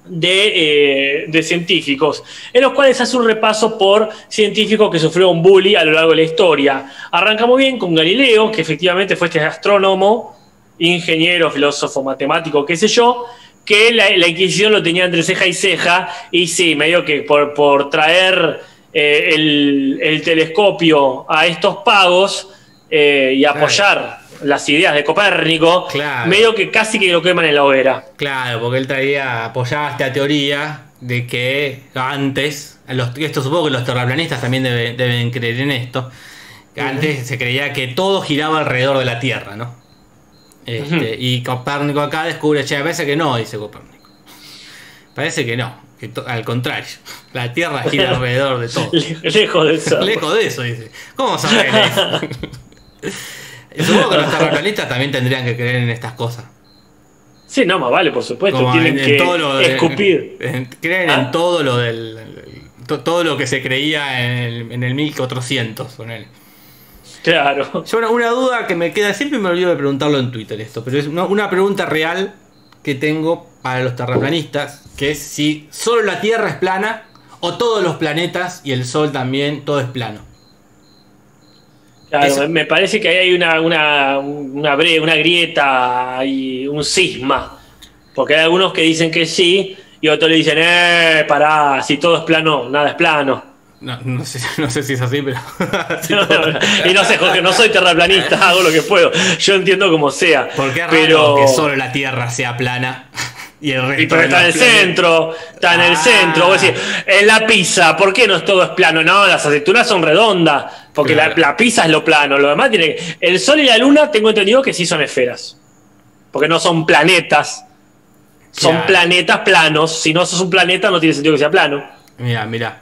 de, eh, científicos, en los cuales hace un repaso por científicos que sufrieron bully a lo largo de la historia. Arrancamos bien con Galileo, que efectivamente fue este astrónomo, ingeniero, filósofo, matemático, qué sé yo, que la, la Inquisición lo tenía entre ceja y ceja, y sí, medio que por, por traer eh, el, el telescopio a estos pagos eh, y apoyar las ideas de Copérnico, Claro. medio que casi que lo queman en la hoguera. Claro, porque él traía, apoyaba esta teoría de que antes, los, esto supongo que los terraplanistas también debe- deben creer en esto, que antes se creía que todo giraba alrededor de la Tierra, ¿no? Este. Y Copérnico acá descubre, che, parece que no, dice Copérnico. Parece que no, que al contrario, la Tierra gira alrededor de todo. Le- Lejos de eso. Lejos de eso, dice. ¿Cómo saber eso? Supongo que los terraplanistas también tendrían que creer en estas cosas. Sí, no, más vale, por supuesto. Como Tienen en- en que todo lo de- escupir. en- creen Ah. en todo lo del. to- todo lo que se creía en el, en el 1400 con él. Claro. Yo una, una duda que me queda, siempre me olvido de preguntarlo en Twitter esto, pero es una, una pregunta real que tengo para los terraplanistas, que es si solo la Tierra es plana o todos los planetas y el Sol también, todo es plano. Claro, Eso- me- me parece que ahí hay una, una, una, bre- una grieta y un cisma. Porque hay algunos que dicen que sí y otros le dicen, eh, pará, si todo es plano, nada es plano. No, no sé, no sé si es así, pero. y no sé, Jorge, no soy terraplanista, hago lo que puedo. Yo entiendo como sea. Porque es raro pero que solo la Tierra sea plana y el resto Y pero está en el centro, está en el Ah. centro. Vos decís, en la pizza, ¿por qué no es todo es plano? No, las aceitunas son redondas, porque Claro. la, la pizza es lo plano. Lo demás tiene que. El sol y la luna, tengo entendido que sí son esferas. Porque no son planetas. Son Claro. planetas planos. Si no sos un planeta, no tiene sentido que sea plano. Mira, mira.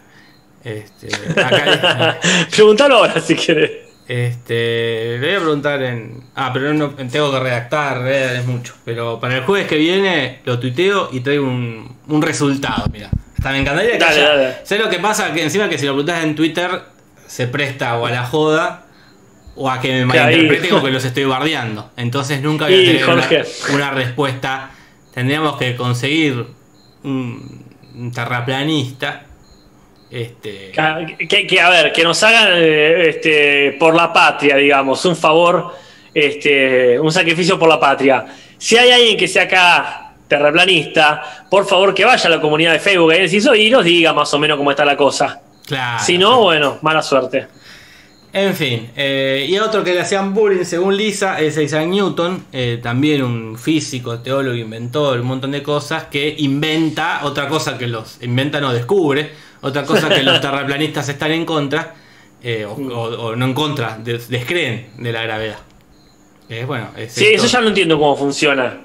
Este, acá, Preguntalo ahora si querés. Este, le voy a preguntar en. Ah, pero no tengo que redactar, eh, es mucho. Pero para el jueves que viene lo tuiteo y traigo un, un resultado, mira. Hasta me encantaría que Dale, dale. Sé lo que pasa, que encima que si lo preguntas en Twitter se presta o a la joda o a que me Que ahí- malinterpreten o que los estoy bardeando. Entonces nunca voy a tener una, respuesta. Tendríamos que conseguir un, un terraplanista. Este, Que, que- que, a ver, que nos hagan eh, este, por la patria, digamos, un favor, este, un sacrificio por la patria. Si hay alguien que sea acá terraplanista, por favor que vaya a la comunidad de Facebook y nos diga más o menos cómo está la cosa. claro, si no, bueno, mala suerte. En fin, eh, y otro que le hacían bullying según Lisa es Isaac Newton, eh, también un físico, teólogo, inventor, un montón de cosas, que inventa otra cosa que los inventa no descubre, otra cosa que los terraplanistas están en contra, eh, o, o- o no en contra, des- descreen de la gravedad. Eh, bueno, es Sí, esto. eso ya no entiendo cómo funciona.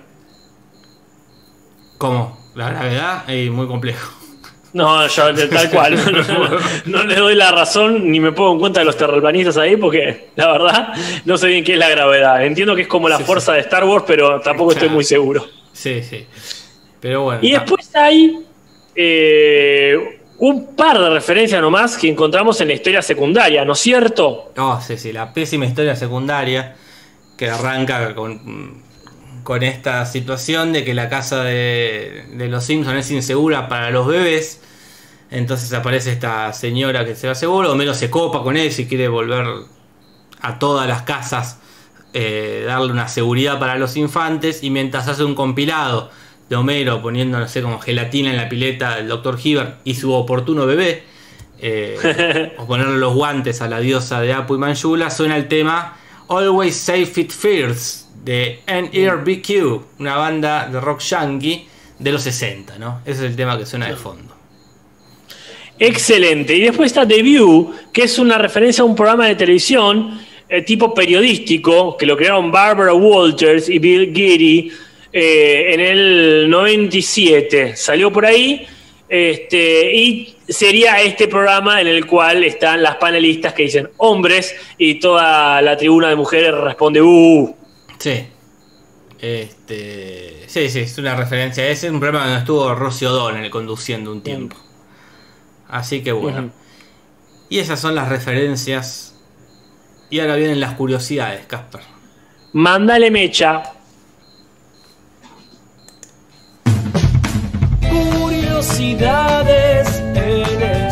¿Cómo? La gravedad es muy complejo. No, yo tal cual. No, no, no, no le doy la razón ni me pongo en cuenta de los terraplanistas ahí porque la verdad no sé bien qué es la gravedad. Entiendo que es como la Sí, fuerza de Star Wars, pero tampoco estoy muy seguro. Sí, sí. Pero bueno. Y después hay eh, un par de referencias nomás que encontramos en la historia secundaria, ¿no es cierto? Oh, sí, sí, la pésima historia secundaria que arranca con, con esta situación de que la casa de, de los Simpsons es insegura para los bebés. Entonces aparece esta señora que se va seguro, Homero se copa con eso y quiere volver a todas las casas, eh, darle una seguridad para los infantes. Y mientras hace un compilado de Homero poniendo, no sé, como gelatina en la pileta del Dr. Hibbert y su oportuno bebé, eh, o ponerle los guantes a la diosa de Apu y Manjula, suena el tema Always Safe It Fears de NERBQ, una banda de rock yankee de los 60, ¿no? Ese es el tema que suena de fondo. Excelente. Y después está The View, que es una referencia a un programa de televisión eh, tipo periodístico que lo crearon Barbara Walters y Bill Geary eh, en el 97. Salió por ahí. Este, y sería este programa en el cual están las panelistas que dicen hombres y toda la tribuna de mujeres responde uh. Sí. Este, sí, sí, es una referencia ese, un programa donde estuvo Rosy O'Donnell conduciendo un tiempo. Así que bueno. Y esas son las referencias. Y ahora vienen las curiosidades, Casper. Mándale mecha. Curiosidades en el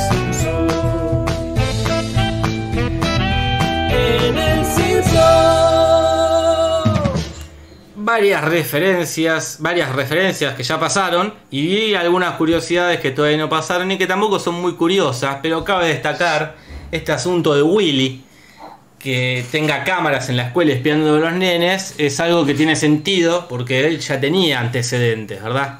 varias referencias, varias referencias que ya pasaron y algunas curiosidades que todavía no pasaron y que tampoco son muy curiosas, pero cabe destacar este asunto de Willy, que tenga cámaras en la escuela espiando a los nenes, es algo que tiene sentido porque él ya tenía antecedentes, ¿verdad?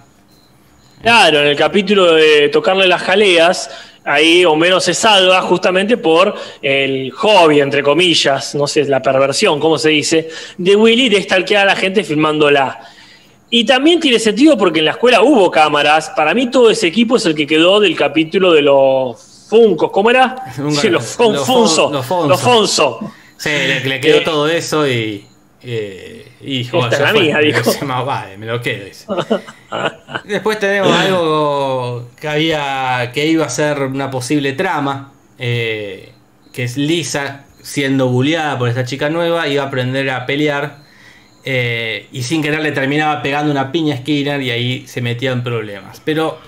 Claro, en el capítulo de tocarle las jaleas, ahí Homero se salva justamente por el hobby, entre comillas, no sé, la perversión, ¿cómo se dice? De Willy de stalkear a la gente filmándola. Y también tiene sentido porque en la escuela hubo cámaras. Para mí todo ese equipo es el que quedó del capítulo de los Funcos. ¿Cómo era? Sí, los. Fon- los Fonso. Los Fonso. Sí, le, le quedó Eh, todo eso y... eh, y dijo, Esta ya es la fue, mía, me dijo. dice, "Más vale, me lo quedo. dice. Después tenemos algo que había que iba a ser una posible trama, eh, que es Lisa siendo bulleada por esta chica nueva, iba a aprender a pelear eh, y sin querer le terminaba pegando una piña a Skinner y ahí se metía en problemas. Pero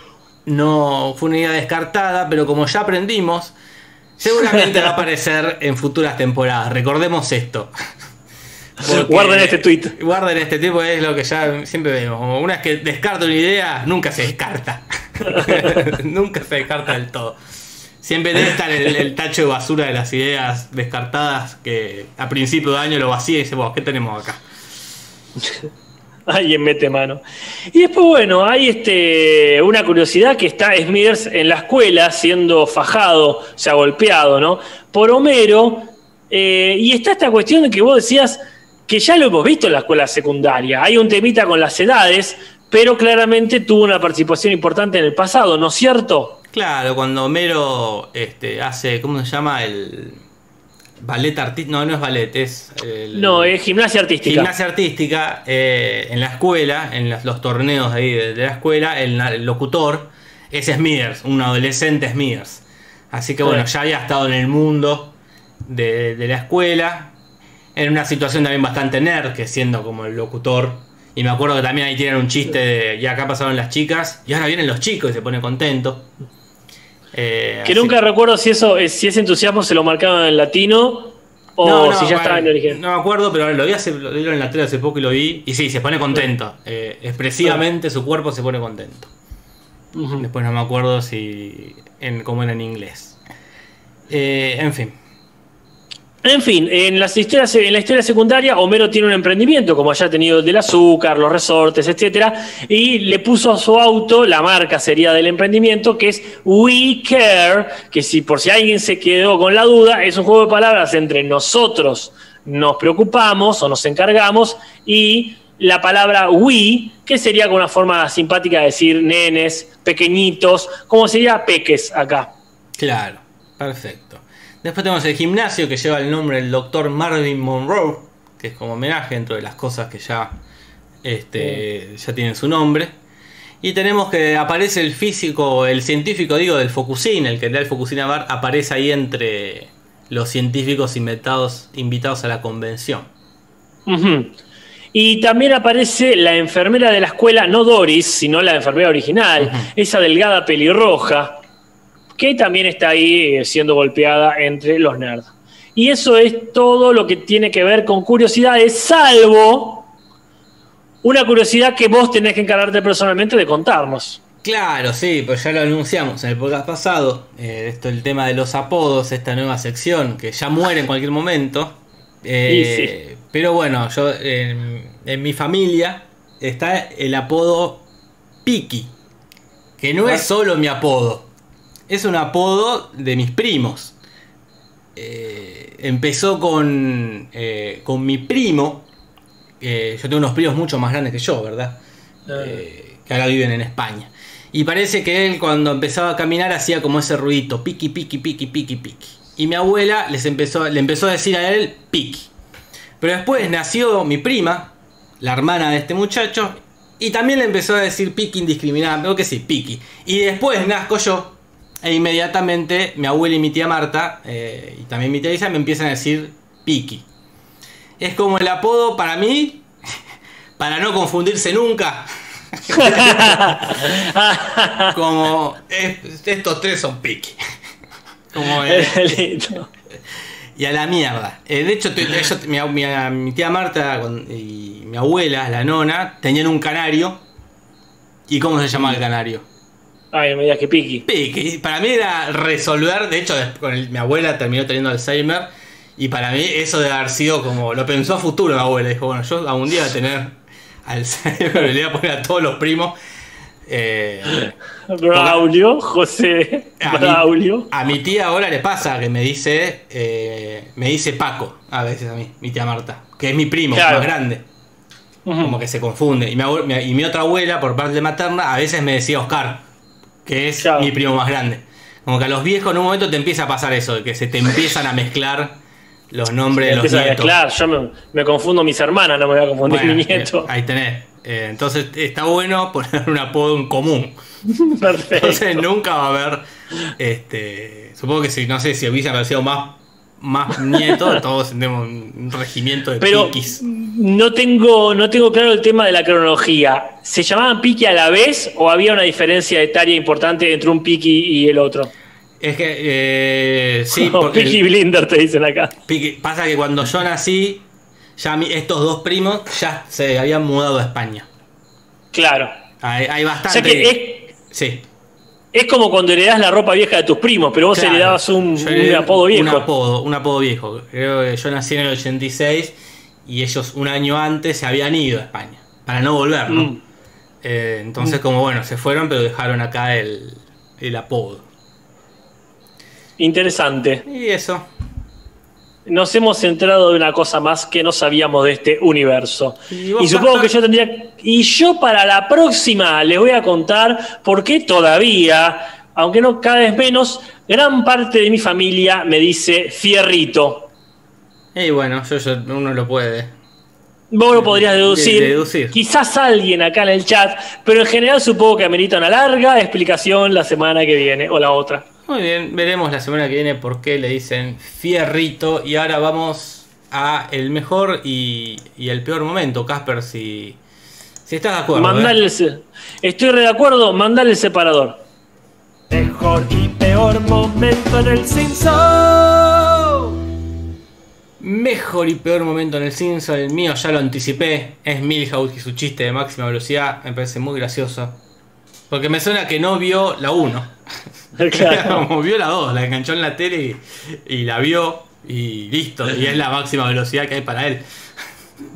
no fue una idea descartada, pero como ya aprendimos, seguramente va a aparecer en futuras temporadas. Recordemos esto. Guarden este tweet. Guarden este tipo, es lo que ya siempre vemos. Como una vez que descarta una idea, nunca se descarta. nunca se descarta del todo. Siempre debe estar el, el tacho de basura de las ideas descartadas que a principio de año lo vacía y dice, "Bueno, ¿qué tenemos acá? Alguien mete mano. Y después, bueno, hay este, una curiosidad que está Smithers en la escuela siendo fajado, o sea, golpeado, ¿no? Por Homero. eh, y está esta cuestión de que vos decías que ya lo hemos visto en la escuela secundaria. Hay un temita con las edades, pero claramente tuvo una participación importante en el pasado, ¿no es cierto? Claro, cuando Homero este, hace, ¿cómo se llama? El, ballet artístico, no, no es ballet, es... el- No, es gimnasia artística. Gimnasia artística, eh, en la escuela, en los torneos ahí de, de la escuela, el, locutor es Smithers, un adolescente Smithers. Así que bueno, Sí. ya había estado en el mundo de, de la escuela, en una situación también bastante nerd, que siendo como el locutor. Y me acuerdo que también ahí tienen un chiste de, y acá pasaron las chicas, y ahora vienen los chicos y se pone contento. Eh, Que así- nunca recuerdo si eso, eh, si ese entusiasmo se lo marcaban en latino o No, no, si ya bueno, estaba en origen. No me acuerdo, pero lo vi hace, lo vi en la tele hace poco y lo vi. Y sí, se pone contento. Eh, expresivamente su cuerpo se pone contento. Después no me acuerdo si en, cómo era en inglés. Eh, en fin. En fin, en, las historias, en la historia secundaria, Homero tiene un emprendimiento, como haya tenido el del azúcar, los resortes, etcétera, y le puso a su auto, la marca sería del emprendimiento, que es We Care, que si por si alguien se quedó con la duda, es un juego de palabras entre nosotros nos preocupamos o nos encargamos y la palabra we, que sería con una forma simpática de decir nenes, pequeñitos, como sería peques acá. Claro, perfecto. Después tenemos el gimnasio que lleva el nombre del doctor Marvin Monroe, que es como homenaje dentro de las cosas que ya, este, ya tienen su nombre. Y tenemos que aparece el físico, el científico, digo, del Focusín, el que da el Focusina Bar, aparece ahí entre los científicos invitados, invitados a la convención. Y también aparece la enfermera de la escuela, no Doris, sino la enfermera original, esa delgada pelirroja, que también está ahí eh, siendo golpeada entre los nerds. Y eso es todo lo que tiene que ver con curiosidades, salvo una curiosidad que vos tenés que encargarte personalmente de contarnos. Claro, sí, pues ya lo anunciamos en el podcast pasado. eh, esto el tema de los apodos, esta nueva sección que ya muere en cualquier momento. Eh, Pero bueno, yo en, en mi familia está el apodo Piki, que no es solo mi apodo, es un apodo de mis primos. Eh, empezó con, eh, con mi primo. eh, yo tengo unos primos mucho más grandes que yo, ¿verdad? Eh, que ahora viven en España. Y parece que él cuando empezaba a caminar hacía como ese ruidito, piqui, piqui, piqui, piqui, piqui. Y mi abuela les empezó, le empezó a decir a él piqui. Pero después nació mi prima, la hermana de este muchacho, y también le empezó a decir piqui indiscriminadamente, o que sí, piqui. Y después nazco yo, e inmediatamente mi abuela y mi tía Marta, eh, y también mi tía Isa, me empiezan a decir piqui. Es como el apodo para mí, para no confundirse nunca. como es- estos tres son piqui. Como Listo. y a la mierda. Eh, de hecho, mi, mi- mi tía Marta y mi abuela, la nona, tenían un canario. ¿Y cómo se llamaba el canario? Ay, me digas que piqui. Piqui. Para mí era resolver. De hecho, con el- mi abuela terminó teniendo Alzheimer. Y para mí eso debe haber sido como. Lo pensó a futuro mi abuela. Dijo, bueno, yo algún día voy a tener Alzheimer. Le voy a poner a todos los primos. eh, Braulio, José, A Braulio. A mi tía ahora le pasa que me dice, eh, me dice Paco, a veces a mí, mi tía Marta, que es mi primo, Claro. más grande, como que se confunde. Mi, mi- y mi otra abuela, por parte materna, a veces me decía Oscar, que es Claro. mi primo más grande. Como que a los viejos en un momento te empieza a pasar eso, de que se te empiezan a mezclar los nombres de los nietos. mezclar, yo me, me confundo mis hermanas, no me voy a confundir Bueno, mi eh, nieto. ahí tenés. Eh, entonces está bueno poner un apodo en común. Perfecto. Entonces nunca va a haber. Este, supongo que si no sé si hubiese aparecido más, más nietos, todos tenemos un regimiento de Pero piquis. no tengo, no tengo claro el tema de la cronología. ¿Se llamaban piqui a la vez o había una diferencia etaria importante entre un piqui y el otro? Es que eh, sí, O porque piqui el- Blinder te dicen acá. piqui- pasa que cuando yo nací, ya mi- estos dos primos ya se habían mudado a España. Claro. Hay, hay O bastante. sea que es, Sí. Es como cuando heredás la ropa vieja de tus primos, pero vos Claro. heredabas un, un apodo viejo. Un apodo, un apodo viejo. Creo que yo nací en el 86 y ellos un año antes se habían ido a España. Para no volver, ¿no? Mm. Eh, entonces, como bueno, se fueron, pero dejaron acá el, el apodo. Interesante. Y eso. Nos hemos centrado de una cosa más que no sabíamos de este universo. Y supongo que yo tendría. Y yo para la próxima les voy a contar por qué todavía, aunque no cada vez menos, gran parte de mi familia me dice fierrito. Y bueno, yo, yo- uno lo puede. Vos lo podrías deducir. de- deducir. Quizás alguien acá en el chat, pero en general supongo que amerita una larga explicación la semana que viene o la otra. Muy bien, veremos la semana que viene por qué le dicen fierrito. Y ahora vamos a el mejor y, y el peor momento, Casper, si, si estás de acuerdo. ¿eh? Mandale el se- Estoy re de acuerdo, mandale el separador. Mejor y peor momento en el Simpson. Mejor y peor momento en el Simpson, el mío ya lo anticipé, es Milhouse y su chiste de máxima velocidad, me parece muy gracioso. Porque me suena que no vio la 1. Claro. Como vio la 2, la enganchó en la tele y, y la vio y listo. Y es la máxima velocidad que hay para él.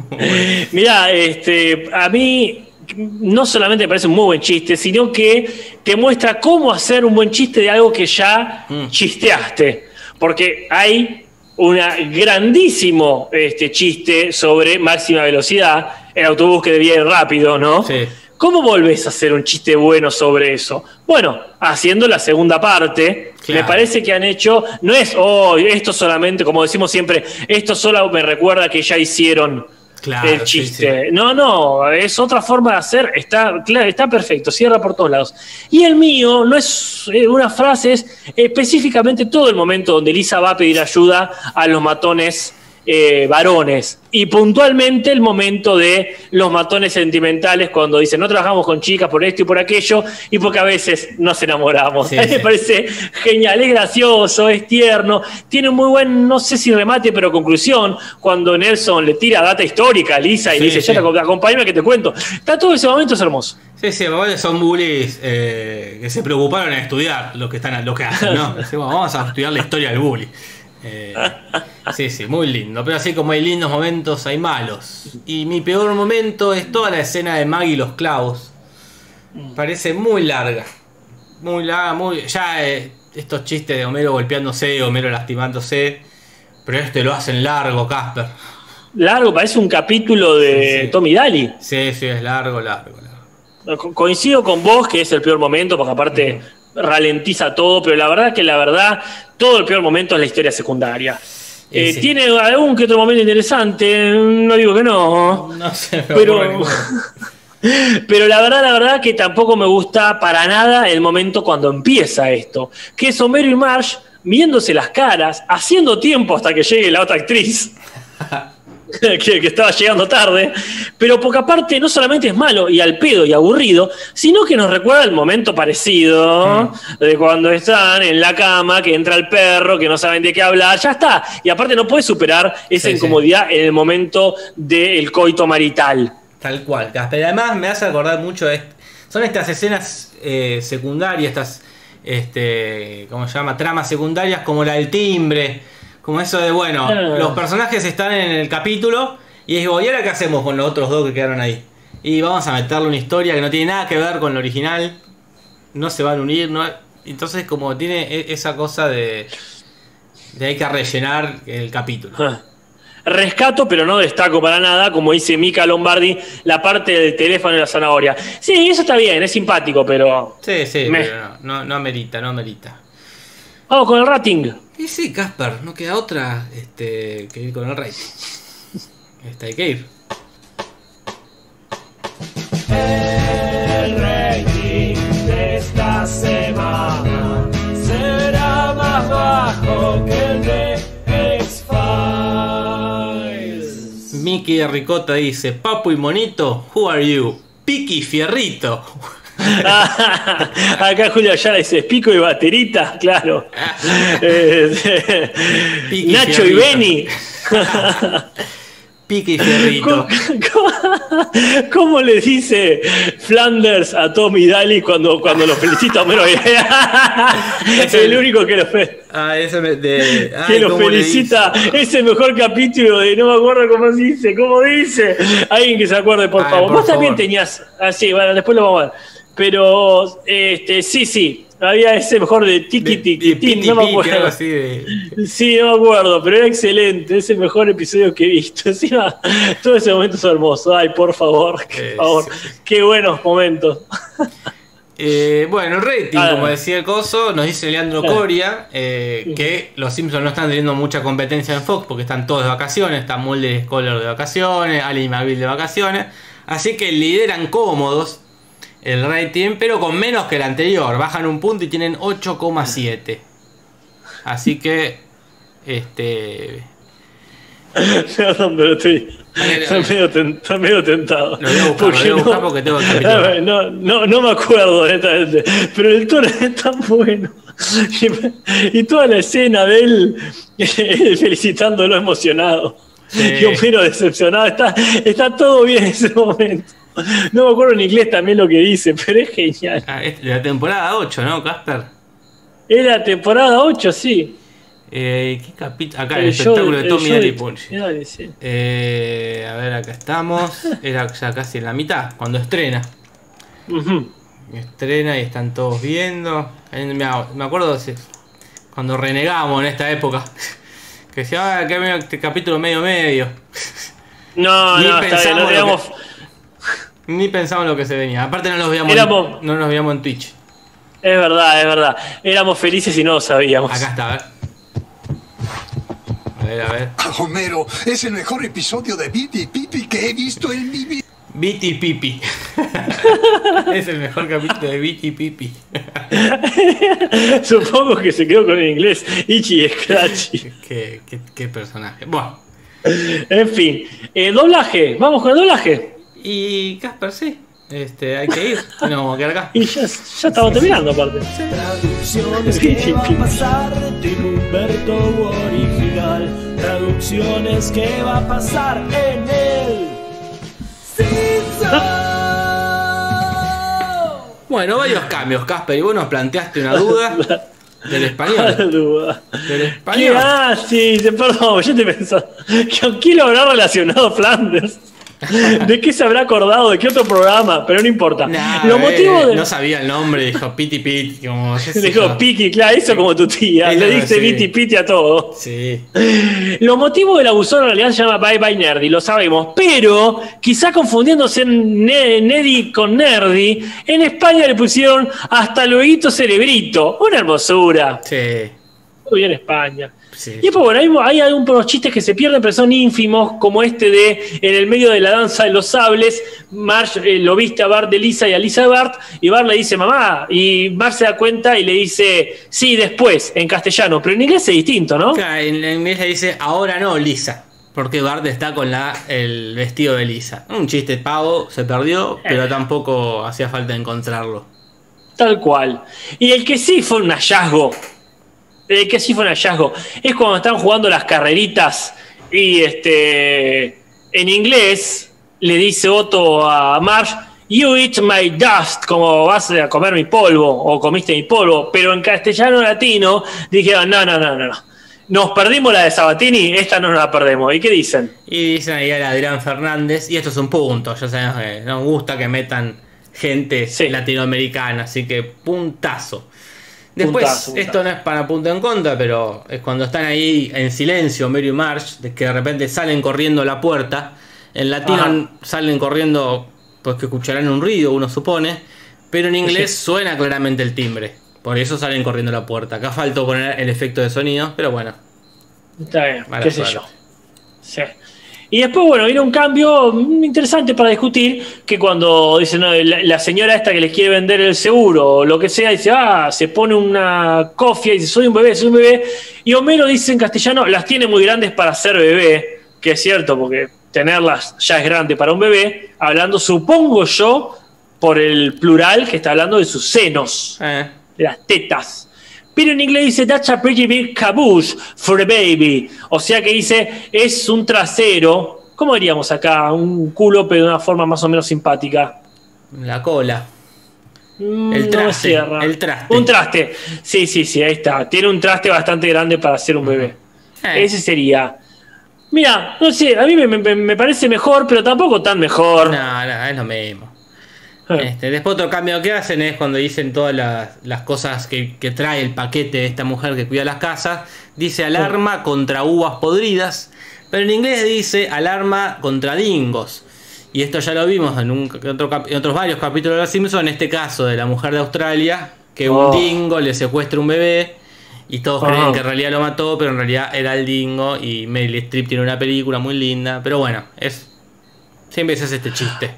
Mirá, este, a mí no solamente me parece un muy buen chiste, sino que te muestra cómo hacer un buen chiste de algo que ya Mm. chisteaste. Porque hay un grandísimo este, chiste sobre máxima velocidad, el autobús que debía ir rápido, ¿no? Sí. ¿Cómo volvés a hacer un chiste bueno sobre eso? Bueno, haciendo la segunda parte, Claro. me parece que han hecho, no es, oh, esto solamente, como decimos siempre, esto solo me recuerda que ya hicieron Claro, el sí, chiste. No, no, es otra forma de hacer, está, claro, está perfecto, cierra por todos lados. Y el mío no es eh, una frase, es específicamente todo el momento donde Lisa va a pedir ayuda a los matones eh, varones. Y puntualmente el momento de los matones sentimentales cuando dicen no trabajamos con chicas por esto y por aquello y porque a veces nos enamoramos. Sí, A mí me parece genial, es gracioso, es tierno, tiene un muy buen, no sé si remate, pero conclusión, cuando Nelson le tira data histórica a Lisa y Sí, le dice, ya acompáñame que te cuento. Está todo ese momento, es hermoso. Sí, sí, son bullies eh, que se preocuparon en estudiar lo que están lo que hacen, ¿no? Vamos a estudiar la historia del bully. Eh, sí, sí, muy lindo. Pero así como hay lindos momentos, hay malos. Y mi peor momento es toda la escena de Maggie y los clavos. Parece muy larga. Muy larga, muy. Ya eh, estos chistes de Homero golpeándose, Homero lastimándose. Pero este lo hacen largo, Casper. Largo, parece un capítulo de Sí, sí. Tommy Daly. Sí, sí, es largo, largo, largo. Co- Coincido con vos que es el peor momento, porque aparte ralentiza todo, pero la verdad que la verdad, todo el peor momento es la historia secundaria. Eh, sí. Tiene algún que otro momento interesante, no digo que no. No sé, Pero, pero la verdad, la verdad que tampoco me gusta para nada el momento cuando empieza esto. Que es Homero y Marge viéndose las caras, haciendo tiempo hasta que llegue la otra actriz. que, que estaba llegando tarde, pero porque aparte no solamente es malo y al pedo y aburrido, sino que nos recuerda el momento parecido de cuando están en la cama, que entra el perro, que no saben de qué hablar, ya está. Y aparte no puedes superar esa Sí, sí. incomodidad en el momento del coito marital. Tal cual, Casper. Además me hace acordar mucho de... Son estas escenas eh, secundarias, estas, este, ¿cómo se llama? Tramas secundarias como la del timbre. Como eso de, bueno, los personajes están en el capítulo y digo, ¿y ahora qué hacemos con los otros dos que quedaron ahí? Y vamos a meterle una historia que no tiene nada que ver con lo original. No se van a unir, no... Entonces como tiene e- esa cosa de... De hay que rellenar el capítulo. Ah. Rescato, pero no destaco para nada, como dice Mika Lombardi, la parte del teléfono y la zanahoria. Sí, eso está bien, es simpático, pero. Sí, sí, Me- pero no, no, no amerita, no amerita. Vamos con el rating. Y sí, Casper, no queda otra este, que ir con el rating. Este, hay que ir. El rating de esta semana será más bajo que el de X-Files. Mickey de Ricota dice: Papu y Monito, who are you? Piki Fierrito. Acá Julio Ayala dice, pico y baterita, claro. Eh, Nacho y Fierrito. Beni. Piki Fierrito. ¿Cómo, cómo- cómo le dice Flanders a Tommy Daly cuando, cuando lo felicita Homero? es el único que lo, fe- Ah, eso me. De, que lo ¿cómo le felicita. Es el mejor capítulo de no me acuerdo cómo se dice. ¿Cómo dice? Alguien que se acuerde, por Ay, favor. por Vos también tenías. Ah, sí, bueno, después lo vamos a ver. Pero, este, sí, sí. Había ese mejor de tiki tiki Piti no me acuerdo. así de. Sí, no me acuerdo, pero era excelente. Es el mejor episodio que he visto. Encima, todo ese momento es hermoso. Ay, por favor, por Eh, favor. Qué buenos momentos. Eh, bueno, rating, Ah. como decía el coso, nos dice Leandro Ah. Coria eh, que los Simpsons no están teniendo mucha competencia en Fox porque están todos de vacaciones. Está Mulder y Scholar de vacaciones, Ali McBeal de vacaciones. Así que lideran cómodos el rating, pero con menos que el anterior. Bajan un punto y tienen 8,7. Así que, este. Perdón, pero estoy, estoy, medio, ten- estoy medio tentado. Lo voy a buscar, lo voy a buscar porque tengo el no, no, no me acuerdo, honestamente. Pero el tono es tan bueno. Y, y toda la escena de él felicitándolo emocionado. Sí. Y Homero decepcionado. Está, está todo bien en ese momento. No me acuerdo en inglés también lo que dice, pero es genial. ah, es la temporada 8, ¿no, Casper? Era temporada 8, sí. Eh, ¿Qué capítulo? Acá, el, El show- espectáculo de Tommy Daly. Dale, sí. Eh, a ver, acá estamos. Era ya casi en la mitad, cuando estrena. Estrena y están todos viendo. Eh, Me, acuerdo cuando renegamos en esta época. Que ah, que medio- este capítulo medio medio. No, Ni no, está bien, no digamos. Ni pensamos lo que se venía. Aparte no los veíamos, Éramos- en, no nos veíamos en Twitch. Es verdad, es verdad. Éramos felices y no lo sabíamos. Acá está, a ver. A ver, a ver. Homero, es el mejor episodio de Bitty Pipi que he visto en mi vida. Viti Pipi. es el mejor capítulo de Viti Pipi. Supongo que se quedó con el inglés. Ichi y Scratchy. qué, qué- qué personaje. Bueno. En fin. Eh, doblaje. Vamos con el doblaje. Y Casper, sí. Este, hay que ir. No, vamos a quedar acá. Y ya, ya estamos terminando, aparte. Traducciones Sí, que sí, va a pasar de Humberto original. Traducciones que va a pasar en el Simpson. Bueno, varios cambios, Casper. Y vos nos planteaste una duda del español. duda. Del ¿Qué? español. Ah, sí, sí, perdón, yo te pensaba. ¿Con quién lo habrá relacionado Flanders? ¿De qué se habrá acordado? ¿De qué otro programa? Pero no importa. Nah, eh, de. No sabía el nombre, dijo Piti Piti. Como, Dijo. Piki, claro, hizo como tu tía. Le diste sí. piti piti a todo. Sí. Los motivos del abusor en realidad se llama Bye Bye Nerdy, lo sabemos. Pero, quizá confundiéndose Ne- Neddy con Nerdy, en España le pusieron hasta luego cerebrito. Una hermosura. Sí. Muy bien España. Sí. Y después, bueno, hay, hay algunos chistes que se pierden, pero son ínfimos, como este de en el medio de la danza de los sables, Marge eh, lo viste a Bart de Lisa y a Lisa de Bart, y Bart le dice mamá, y Marge se da cuenta y le dice sí, después, en castellano, pero en inglés es distinto, ¿no? Claro, en en inglés le dice ahora no, Lisa. Porque Bart está con la, el vestido de Lisa. Un chiste pavo, se perdió, pero tampoco hacía falta encontrarlo. Tal cual. Y el que sí fue un hallazgo, que sí fue un hallazgo, es cuando están jugando las carreritas y este en inglés le dice Otto a Marge, You eat my dust, como vas a comer mi polvo, o comiste mi polvo, pero en castellano latino dijeron, no, no, no, no, no. Nos perdimos la de Sabatini, esta no nos la perdemos. ¿Y qué dicen? Y dicen ahí a Adrián Fernández, y esto es un punto, ya sabemos que nos gusta que metan gente Sí. latinoamericana, así que puntazo. Después, Puntazo, puntazo. esto no es para punto en contra, pero es cuando están ahí en silencio, Mary y de que de repente salen corriendo a la puerta. En latino Ajá. salen corriendo, pues que escucharán un ruido, uno supone, pero en inglés suena claramente el timbre. Por eso salen corriendo a la puerta. Acá faltó poner el efecto de sonido, pero bueno. Está bien, qué sé yo. Sí. Y después, bueno, viene un cambio interesante para discutir, que cuando dice no, la, la señora esta que les quiere vender el seguro o lo que sea, dice, ah, se pone una cofia y dice, soy un bebé, soy un bebé. Y Homero dice en castellano, las tiene muy grandes para ser bebé, que es cierto, porque tenerlas ya es grande para un bebé, hablando, supongo yo, por el plural que está hablando de sus senos Eh, de las tetas. Pero en inglés dice, that's a pretty big caboose for a baby. O sea que dice, es un trasero, ¿cómo diríamos acá? Un culo, pero de una forma más o menos simpática. la cola. Mm, El traste, cierra. el traste. Un traste. Sí, sí, sí, ahí está. Tiene un traste bastante grande para ser un bebé. Eh. Ese sería. Mira, no sé, a mí me, me- me parece mejor, pero tampoco tan mejor. No, no, es lo mismo. Este, después otro cambio que hacen es cuando dicen todas las, las cosas que, que trae el paquete de esta mujer que cuida las casas. Dice alarma contra uvas podridas, pero en inglés dice alarma contra dingos. Y esto ya lo vimos en, un, en otro cap- en otros varios capítulos de Los Simpsons, en este caso de la mujer de Australia, que Oh. un dingo le secuestra un bebé y todos creen que en realidad lo mató, pero en realidad era el dingo y Meryl Streep tiene una película muy linda, pero bueno, es siempre se hace este chiste.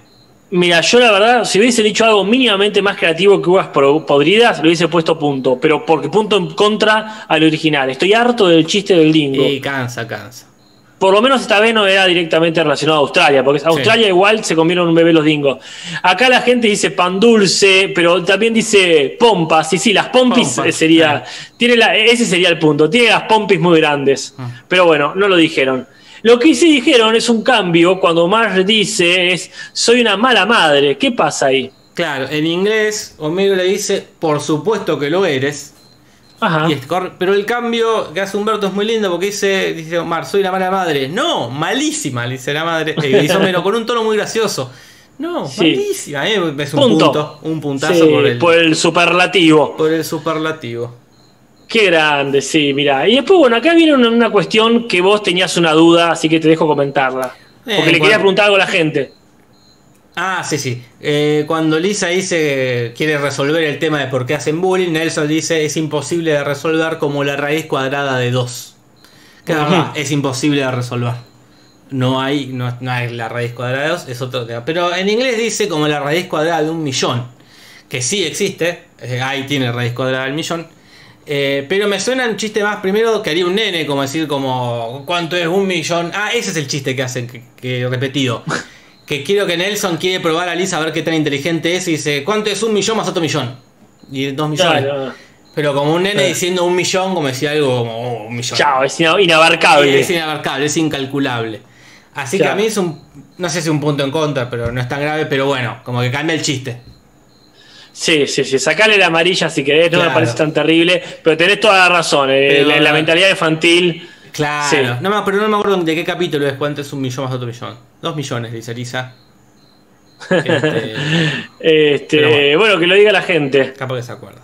Mira, yo la verdad, si hubiese dicho algo mínimamente más creativo que uvas podridas, le hubiese puesto punto. Pero porque punto en contra al original. Estoy harto del chiste del dingo. Y cansa, cansa. Por lo menos esta vez no era directamente relacionado a Australia, porque Australia igual se comieron un bebé los dingos. Acá la gente dice pan dulce, pero también dice pompas. Sí, sí, las pompis Pompas, eh, sería. Tiene la, ese sería el punto. Tiene las pompis muy grandes. Ah. Pero bueno, no lo dijeron. Lo que sí dijeron es un cambio cuando Marge dice es soy una mala madre. ¿Qué pasa ahí? Claro, en inglés Homero le dice, por supuesto que lo eres. Ajá. Y es cor- pero el cambio que hace Humberto es muy lindo porque dice, dice Omar, soy la mala madre. No, malísima, le dice la madre. Eh, dice Homero con un tono muy gracioso. No, Sí. malísima. eh, es un Punto. punto, un puntazo Sí, por, el, por el superlativo. por el superlativo. Qué grande, sí, mira. Y después, bueno, acá viene una, una cuestión que vos tenías una duda, así que te dejo comentarla. Eh, Porque le quería preguntar algo a la gente. Ah, sí, sí. Eh, cuando Lisa dice quiere resolver el tema de por qué hacen bullying, Nelson dice es imposible de resolver como la raíz cuadrada de 2. Que verdad, es imposible de resolver. No hay, no, no hay la raíz cuadrada de 2, es otro tema. Pero en inglés dice como la raíz cuadrada de un millón. Que sí existe, eh, ahí tiene raíz cuadrada del millón. Eh, pero me suena un chiste más primero que haría un nene, como decir como ¿cuánto es un millón? Ah, ese es el chiste que hacen, que, que repetido. Que quiero que Nelson quiere probar a Lisa a ver qué tan inteligente es y dice, ¿cuánto es un millón más otro millón? Y dos millones. Pero como un nene diciendo un millón, como decía algo como oh, un millón. Chao, es ina- inabarcable. Es inabarcable, es incalculable. Así que a mí es un, no sé si un punto en contra, pero no es tan grave, pero bueno, como que cambia el chiste. Sí, sí, sí. Sacale la amarilla si querés, no me Claro. parece tan terrible. Pero tenés toda la razón. eh, Pero- la, la mentalidad infantil. Claro. Sí. No, me- pero no me acuerdo de qué capítulo es cuánto es un millón más otro millón. Dos millones, dice Lisa. Este, Este, bueno. bueno. que lo diga la gente. capaz que se acuerda.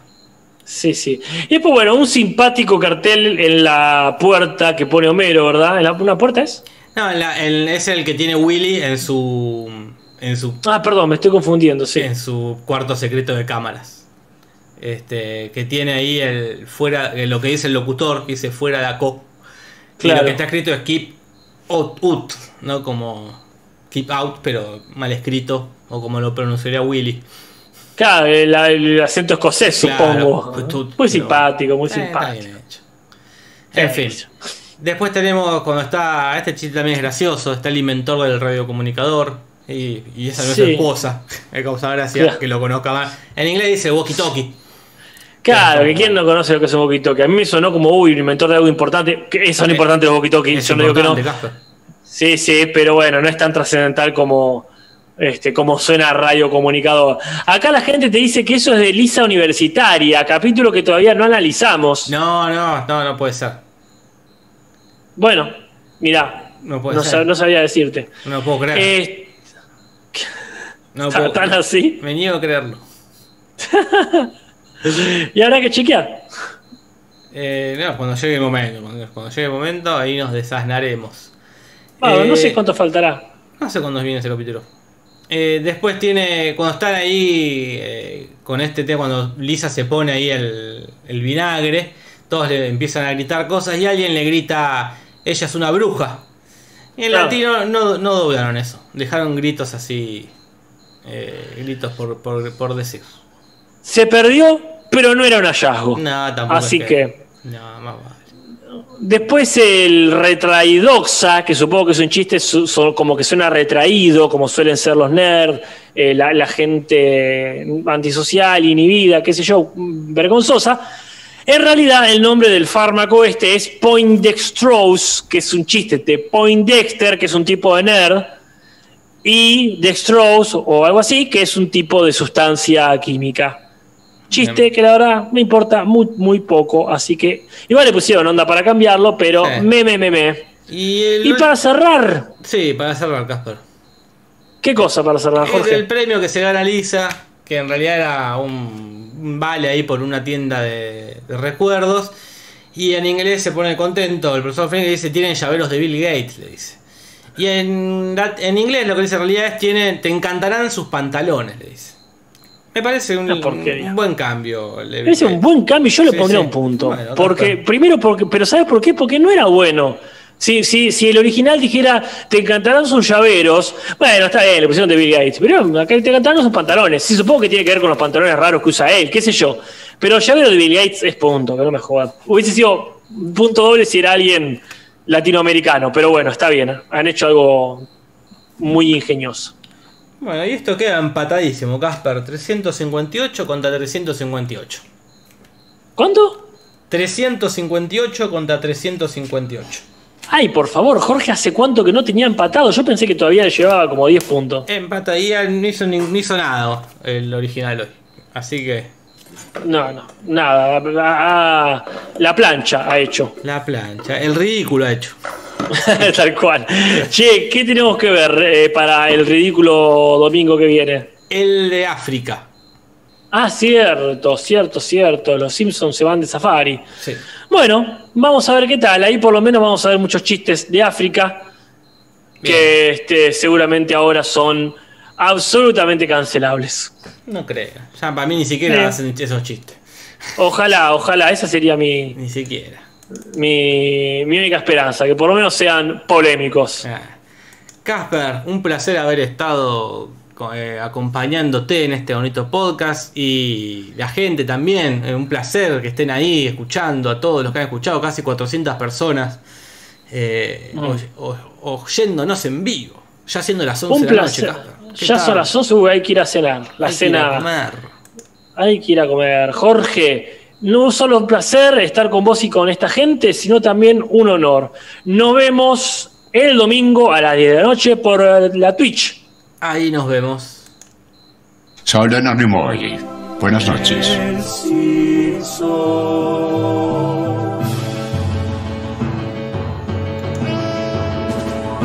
Sí, sí. Y después, bueno, un simpático cartel en la puerta que pone Homero, ¿verdad? ¿En la, ¿Una puerta es? No, la- el- es el que tiene Willy en su. En su. Ah, perdón, me estoy confundiendo, sí. en su cuarto secreto de cámaras. Este. que tiene ahí el. fuera. eh, lo que dice el locutor, que dice fuera la co. Y Claro. lo que está escrito es keep out, out, ¿no? Como keep out, pero mal escrito. O como lo pronunciaría Willy. Claro, el, el acento escocés, Claro, supongo. pues tú- muy simpático, muy Eh, está simpático. bien hecho. En fin. Después tenemos cuando está. Este chiste también es gracioso. Está el inventor del radiocomunicador. Y, y esa no es su esposa. Me causa gracia Claro. que lo conozca más. En inglés dice walkie talkie. Claro, que quién no conoce lo que es un walkie-talkie. A mí me sonó como, uy, un inventor de algo importante. Que son Eh, importantes los walkie-talkies, Es yo no digo que no. Sí, sí, pero bueno, no es tan trascendental como, este, como suena radio comunicador. Acá la gente te dice que eso es de Lisa Universitaria, capítulo que todavía no analizamos. No, no, no, no puede ser. Bueno, mirá, No puede no, ser. sab- no sabía decirte. No puedo creer. Eh, no ¿Tan puedo tan así? Me niego a creerlo. Y habrá que chequear. Eh, no, cuando llegue el momento. Cuando, cuando llegue el momento, ahí nos desasnaremos. Bueno, no Eh, sé cuánto faltará. No sé cuándo viene ese capítulo. Eh, después tiene. Cuando están ahí eh, con este tema, cuando Lisa se pone ahí el, el vinagre, todos le empiezan a gritar cosas y alguien le grita: Ella es una bruja. Y en Claro. latino no, no doblaron eso. Dejaron gritos así. Eh, gritos por, por, por decir. Se perdió, pero no era un hallazgo. No, tampoco. Así es que. No, más vale. Después el retraídoxa, que supongo que es un chiste su- su- como que suena retraído, como suelen ser los nerds, eh, la, la gente antisocial, inhibida, qué sé yo, vergonzosa. En realidad el nombre del fármaco este es Poindextrose, que es un chiste de Poindexter, que es un tipo de nerd, y Dextrose o algo así, que es un tipo de sustancia química. Chiste Bien. que la verdad me importa muy, muy poco, así que igual le pusieron onda para cambiarlo, pero Sí. me, me, me, me. Y, el- Y para cerrar, Sí, para cerrar, Casper. ¿qué cosa para cerrar, Jorge? el premio que se gana Lisa, que en realidad era un, un vale ahí por una tienda de, de recuerdos. Y en inglés se pone contento el profesor Frank dice, tienen llaveros de Bill Gates, le dice. Y en, en inglés lo que dice en realidad es tiene, te encantarán sus pantalones, le dice. Me parece un, buen cambio. le- Es un buen cambio, yo le Sí, pondría sí. un punto. Bueno, porque, doctor. primero, porque, pero ¿sabes por qué? Porque no era bueno. Si, si, si el original dijera, te encantarán sus llaveros, bueno, está bien, le pusieron de Bill Gates, pero acá te encantarán sus pantalones. Sí, supongo que tiene que ver con los pantalones raros que usa él, qué sé yo. Pero llavero de Bill Gates es punto, que no me jodan. Hubiese sido punto doble si era alguien latinoamericano, pero bueno, está bien, han hecho algo muy ingenioso. Bueno, y esto queda empatadísimo, Casper. 358 contra 358. ¿Cuánto? 358 contra 358. Ay, por favor, Jorge, ¿hace cuánto que no tenía empatado? Yo pensé que todavía le llevaba como 10 puntos. Empatadía no hizo, ni- no hizo nada el original hoy. Así que No, no, nada. la plancha ha hecho. la plancha, el ridículo ha hecho. Tal cual. Che, ¿qué tenemos que ver eh, para el ridículo domingo que viene? El de África. Ah, cierto, cierto, cierto. Los Simpsons se van de safari. Sí. Bueno, vamos a ver qué tal. Ahí por lo menos vamos a ver muchos chistes de África que este, seguramente ahora son absolutamente cancelables. No creo. Ya para mí ni siquiera hacen esos chistes. Ojalá, ojalá, esa sería mi, Ni siquiera. mi, mi única esperanza, que por lo menos sean polémicos. Ah. Casper, un placer haber estado eh, acompañándote en este bonito podcast y la gente también, eh, un placer que estén ahí escuchando a todos los que han escuchado, casi 400 personas eh, Mm. oy- oy- oyéndonos en vivo, ya siendo las 11 Un de la noche. Casper. ¿Qué Ya son las 11, uy, hay que ir a cenar. La Hay que ir a cena. comer. Hay que ir a comer. Jorge, no solo un placer estar con vos y con esta gente, sino también un honor. Nos vemos el domingo a las 10 de la noche por la Twitch. Ahí nos vemos. Anemori. Buenas noches.